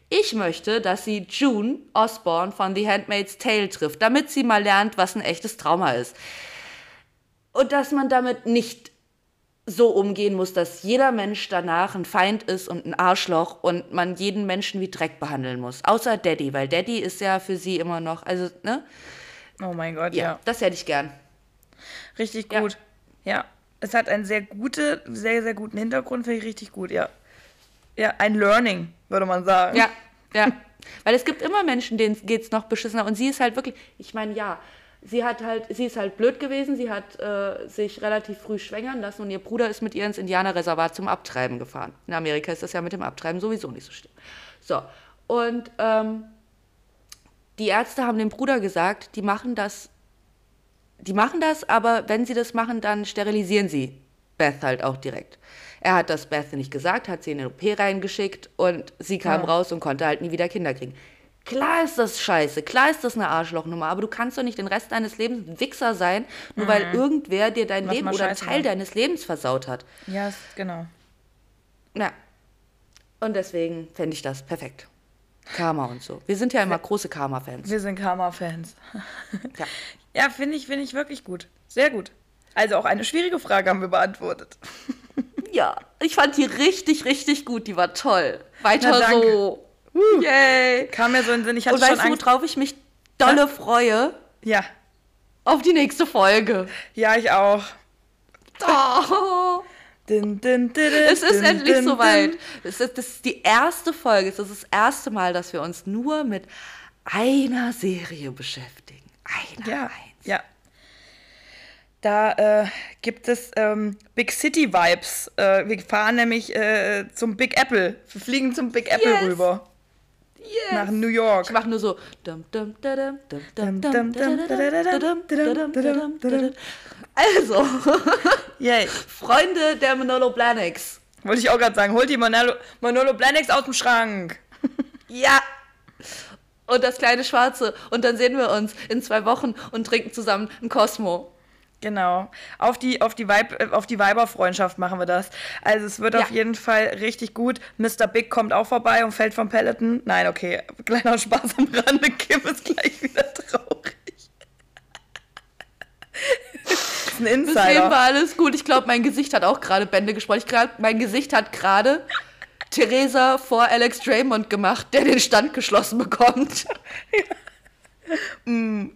Ich möchte, dass sie June Osborne von The Handmaid's Tale trifft, damit sie mal lernt, was ein echtes Trauma ist. Und dass man damit nicht so umgehen muss, dass jeder Mensch danach ein Feind ist und ein Arschloch und man jeden Menschen wie Dreck behandeln muss. Außer Daddy, weil Daddy ist ja für sie immer noch, also, ne? Oh mein Gott, ja. ja. Das hätte ich gern. Richtig gut. Ja. ja. Es hat einen sehr gute, sehr, sehr guten Hintergrund, finde ich richtig gut, ja. Ja, ein Learning, würde man sagen. Ja, ja. Weil es gibt immer Menschen, denen geht es noch beschissener. Und sie ist halt wirklich, ich meine, ja, sie hat halt, sie ist halt blöd gewesen, sie hat äh, sich relativ früh schwängern lassen und ihr Bruder ist mit ihr ins Indianerreservat zum Abtreiben gefahren. In Amerika ist das ja mit dem Abtreiben sowieso nicht so schlimm. So, und ähm, die Ärzte haben dem Bruder gesagt, die machen das, die machen das, aber wenn sie das machen, dann sterilisieren sie Beth halt auch direkt. Er hat das Beth nicht gesagt, hat sie in den OP reingeschickt und sie kam ja. raus und konnte halt nie wieder Kinder kriegen. Klar ist das scheiße, klar ist das eine Arschlochnummer, aber du kannst doch nicht den Rest deines Lebens ein Wichser sein, nur mhm. weil irgendwer dir dein Was Leben oder einen Teil deines Lebens versaut hat. Ja, genau. Ja. Und deswegen fände ich das perfekt. Karma und so. Wir sind ja immer große Karma-Fans. Wir sind Karma-Fans. ja, ja finde ich, find ich wirklich gut. Sehr gut. Also auch eine schwierige Frage haben wir beantwortet. ja, ich fand die richtig, richtig gut. Die war toll. Weiter so. Uh, Yay. Kam mir so in den Sinn. Ich hatte Und weißt du, worauf ich mich dolle ja? freue? Ja. Auf die nächste Folge. Ja, ich auch. Oh. Din, din, din, es ist endlich soweit. Es ist, das ist die erste Folge. Es ist das erste Mal, dass wir uns nur mit einer Serie beschäftigen. Einer. Ja. Eins. Ja. Da äh, gibt es ähm, Big City Vibes. Äh, wir fahren nämlich äh, zum Big Apple. Wir fliegen zum Big Apple yes. rüber. Yes. Nach New York. Ich mache nur so. Also, Yay. Freunde der Manolo Blahniks. Wollte ich auch gerade sagen, holt die Manolo, Manolo Blahniks aus dem Schrank. ja. Und das kleine Schwarze. Und dann sehen wir uns in zwei Wochen und trinken zusammen ein Cosmo. Genau. Auf die, auf die, Weib, äh, auf die Weiberfreundschaft machen wir das. Also es wird ja. auf jeden Fall richtig gut. Mr. Big kommt auch vorbei und fällt vom Peloton. Nein, okay. Kleiner Spaß am Rande. Kim ist gleich wieder traurig. das ist ein Insider. Bis war alles gut. Ich glaube, mein Gesicht hat auch gerade Bände gesprochen. Ich glaube, mein Gesicht hat gerade Theresa vor Alex Draymond gemacht, der den Stand geschlossen bekommt. Ja. Mm.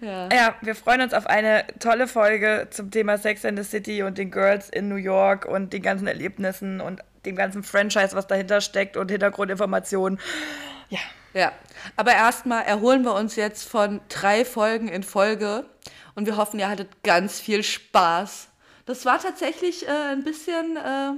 Ja. ja, wir freuen uns auf eine tolle Folge zum Thema Sex and the City und den Girls in New York und den ganzen Erlebnissen und dem ganzen Franchise, was dahinter steckt und Hintergrundinformationen. Ja. Ja, aber erstmal erholen wir uns jetzt von drei Folgen in Folge und wir hoffen, ihr hattet ganz viel Spaß. Das war tatsächlich äh, ein bisschen äh,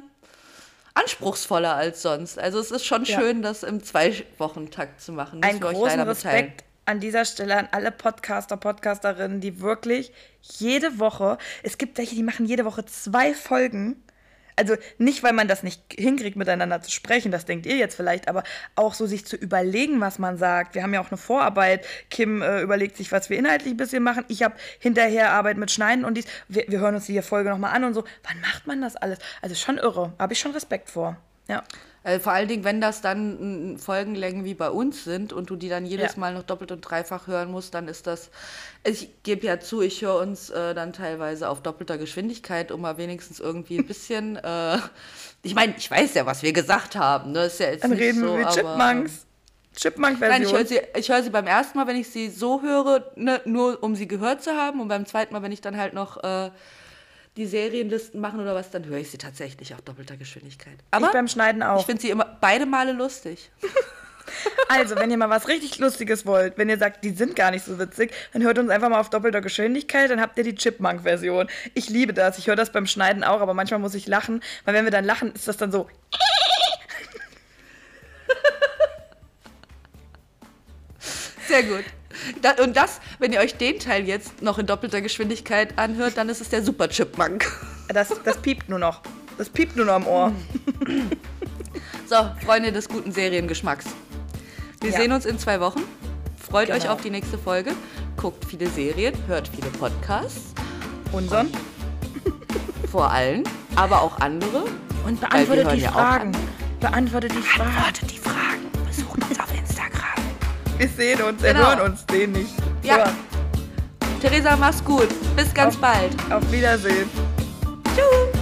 anspruchsvoller als sonst. Also es ist schon Ja. schön, das im Zwei-Wochen-Takt zu machen. Euch großen. Respekt an dieser Stelle an alle Podcaster, Podcasterinnen, die wirklich jede Woche, es gibt welche, die machen jede Woche zwei Folgen. Also nicht, weil man das nicht hinkriegt, miteinander zu sprechen, das denkt ihr jetzt vielleicht, aber auch so sich zu überlegen, was man sagt. Wir haben ja auch eine Vorarbeit. Kim äh, überlegt sich, was wir inhaltlich ein bisschen machen. Ich habe hinterher Arbeit mit Schneiden und dies. Wir, wir hören uns die Folge nochmal an und so. Wann macht man das alles? Also schon irre. Habe ich schon Respekt vor. Ja. Äh, vor allen Dingen, wenn das dann Folgenlängen wie bei uns sind und du die dann jedes Ja. Mal noch doppelt und dreifach hören musst, dann ist das. Ich gebe ja zu, ich höre uns äh, dann teilweise auf doppelter Geschwindigkeit, um mal wenigstens irgendwie ein bisschen. äh, ich meine, ich weiß ja, was wir gesagt haben. Ne? Ist ja jetzt Dann nicht reden so, wir Chipmunks. Nein, ich Chipmunk-Version. höre sie, ich höre sie beim ersten Mal, wenn ich sie so höre, ne, nur um sie gehört zu haben. Und beim zweiten Mal, wenn ich dann halt noch äh, die Serienlisten machen oder was, dann höre ich sie tatsächlich auf doppelter Geschwindigkeit. Aber ich beim Schneiden auch. ich finde sie immer beide Male lustig. Also, wenn ihr mal was richtig Lustiges wollt, wenn ihr sagt, die sind gar nicht so witzig, dann hört uns einfach mal auf doppelter Geschwindigkeit, dann habt ihr die Chipmunk-Version. Ich liebe das. Ich höre das beim Schneiden auch, aber manchmal muss ich lachen, weil wenn wir dann lachen, ist das dann so. Sehr gut. Da, und das, wenn ihr euch den Teil jetzt noch in doppelter Geschwindigkeit anhört, dann ist es der Super Chipmunk. Das, das piept nur noch. Das piept nur noch im Ohr. So, Freunde des guten Seriengeschmacks. Wir Ja. sehen uns in zwei Wochen. Freut euch Genau. auf die nächste Folge. Guckt viele Serien, hört viele Podcasts. Unseren. Vor allem, aber auch andere. Und beantwortet die ja Fragen. Beantwortet die Fragen. Beantwortet die Fragen. Besucht uns auf. Wir sehen uns, Genau. hören uns den nicht. Ja. So, Theresa, mach's gut. Bis ganz Auf- bald. auf Wiedersehen. Tschüss.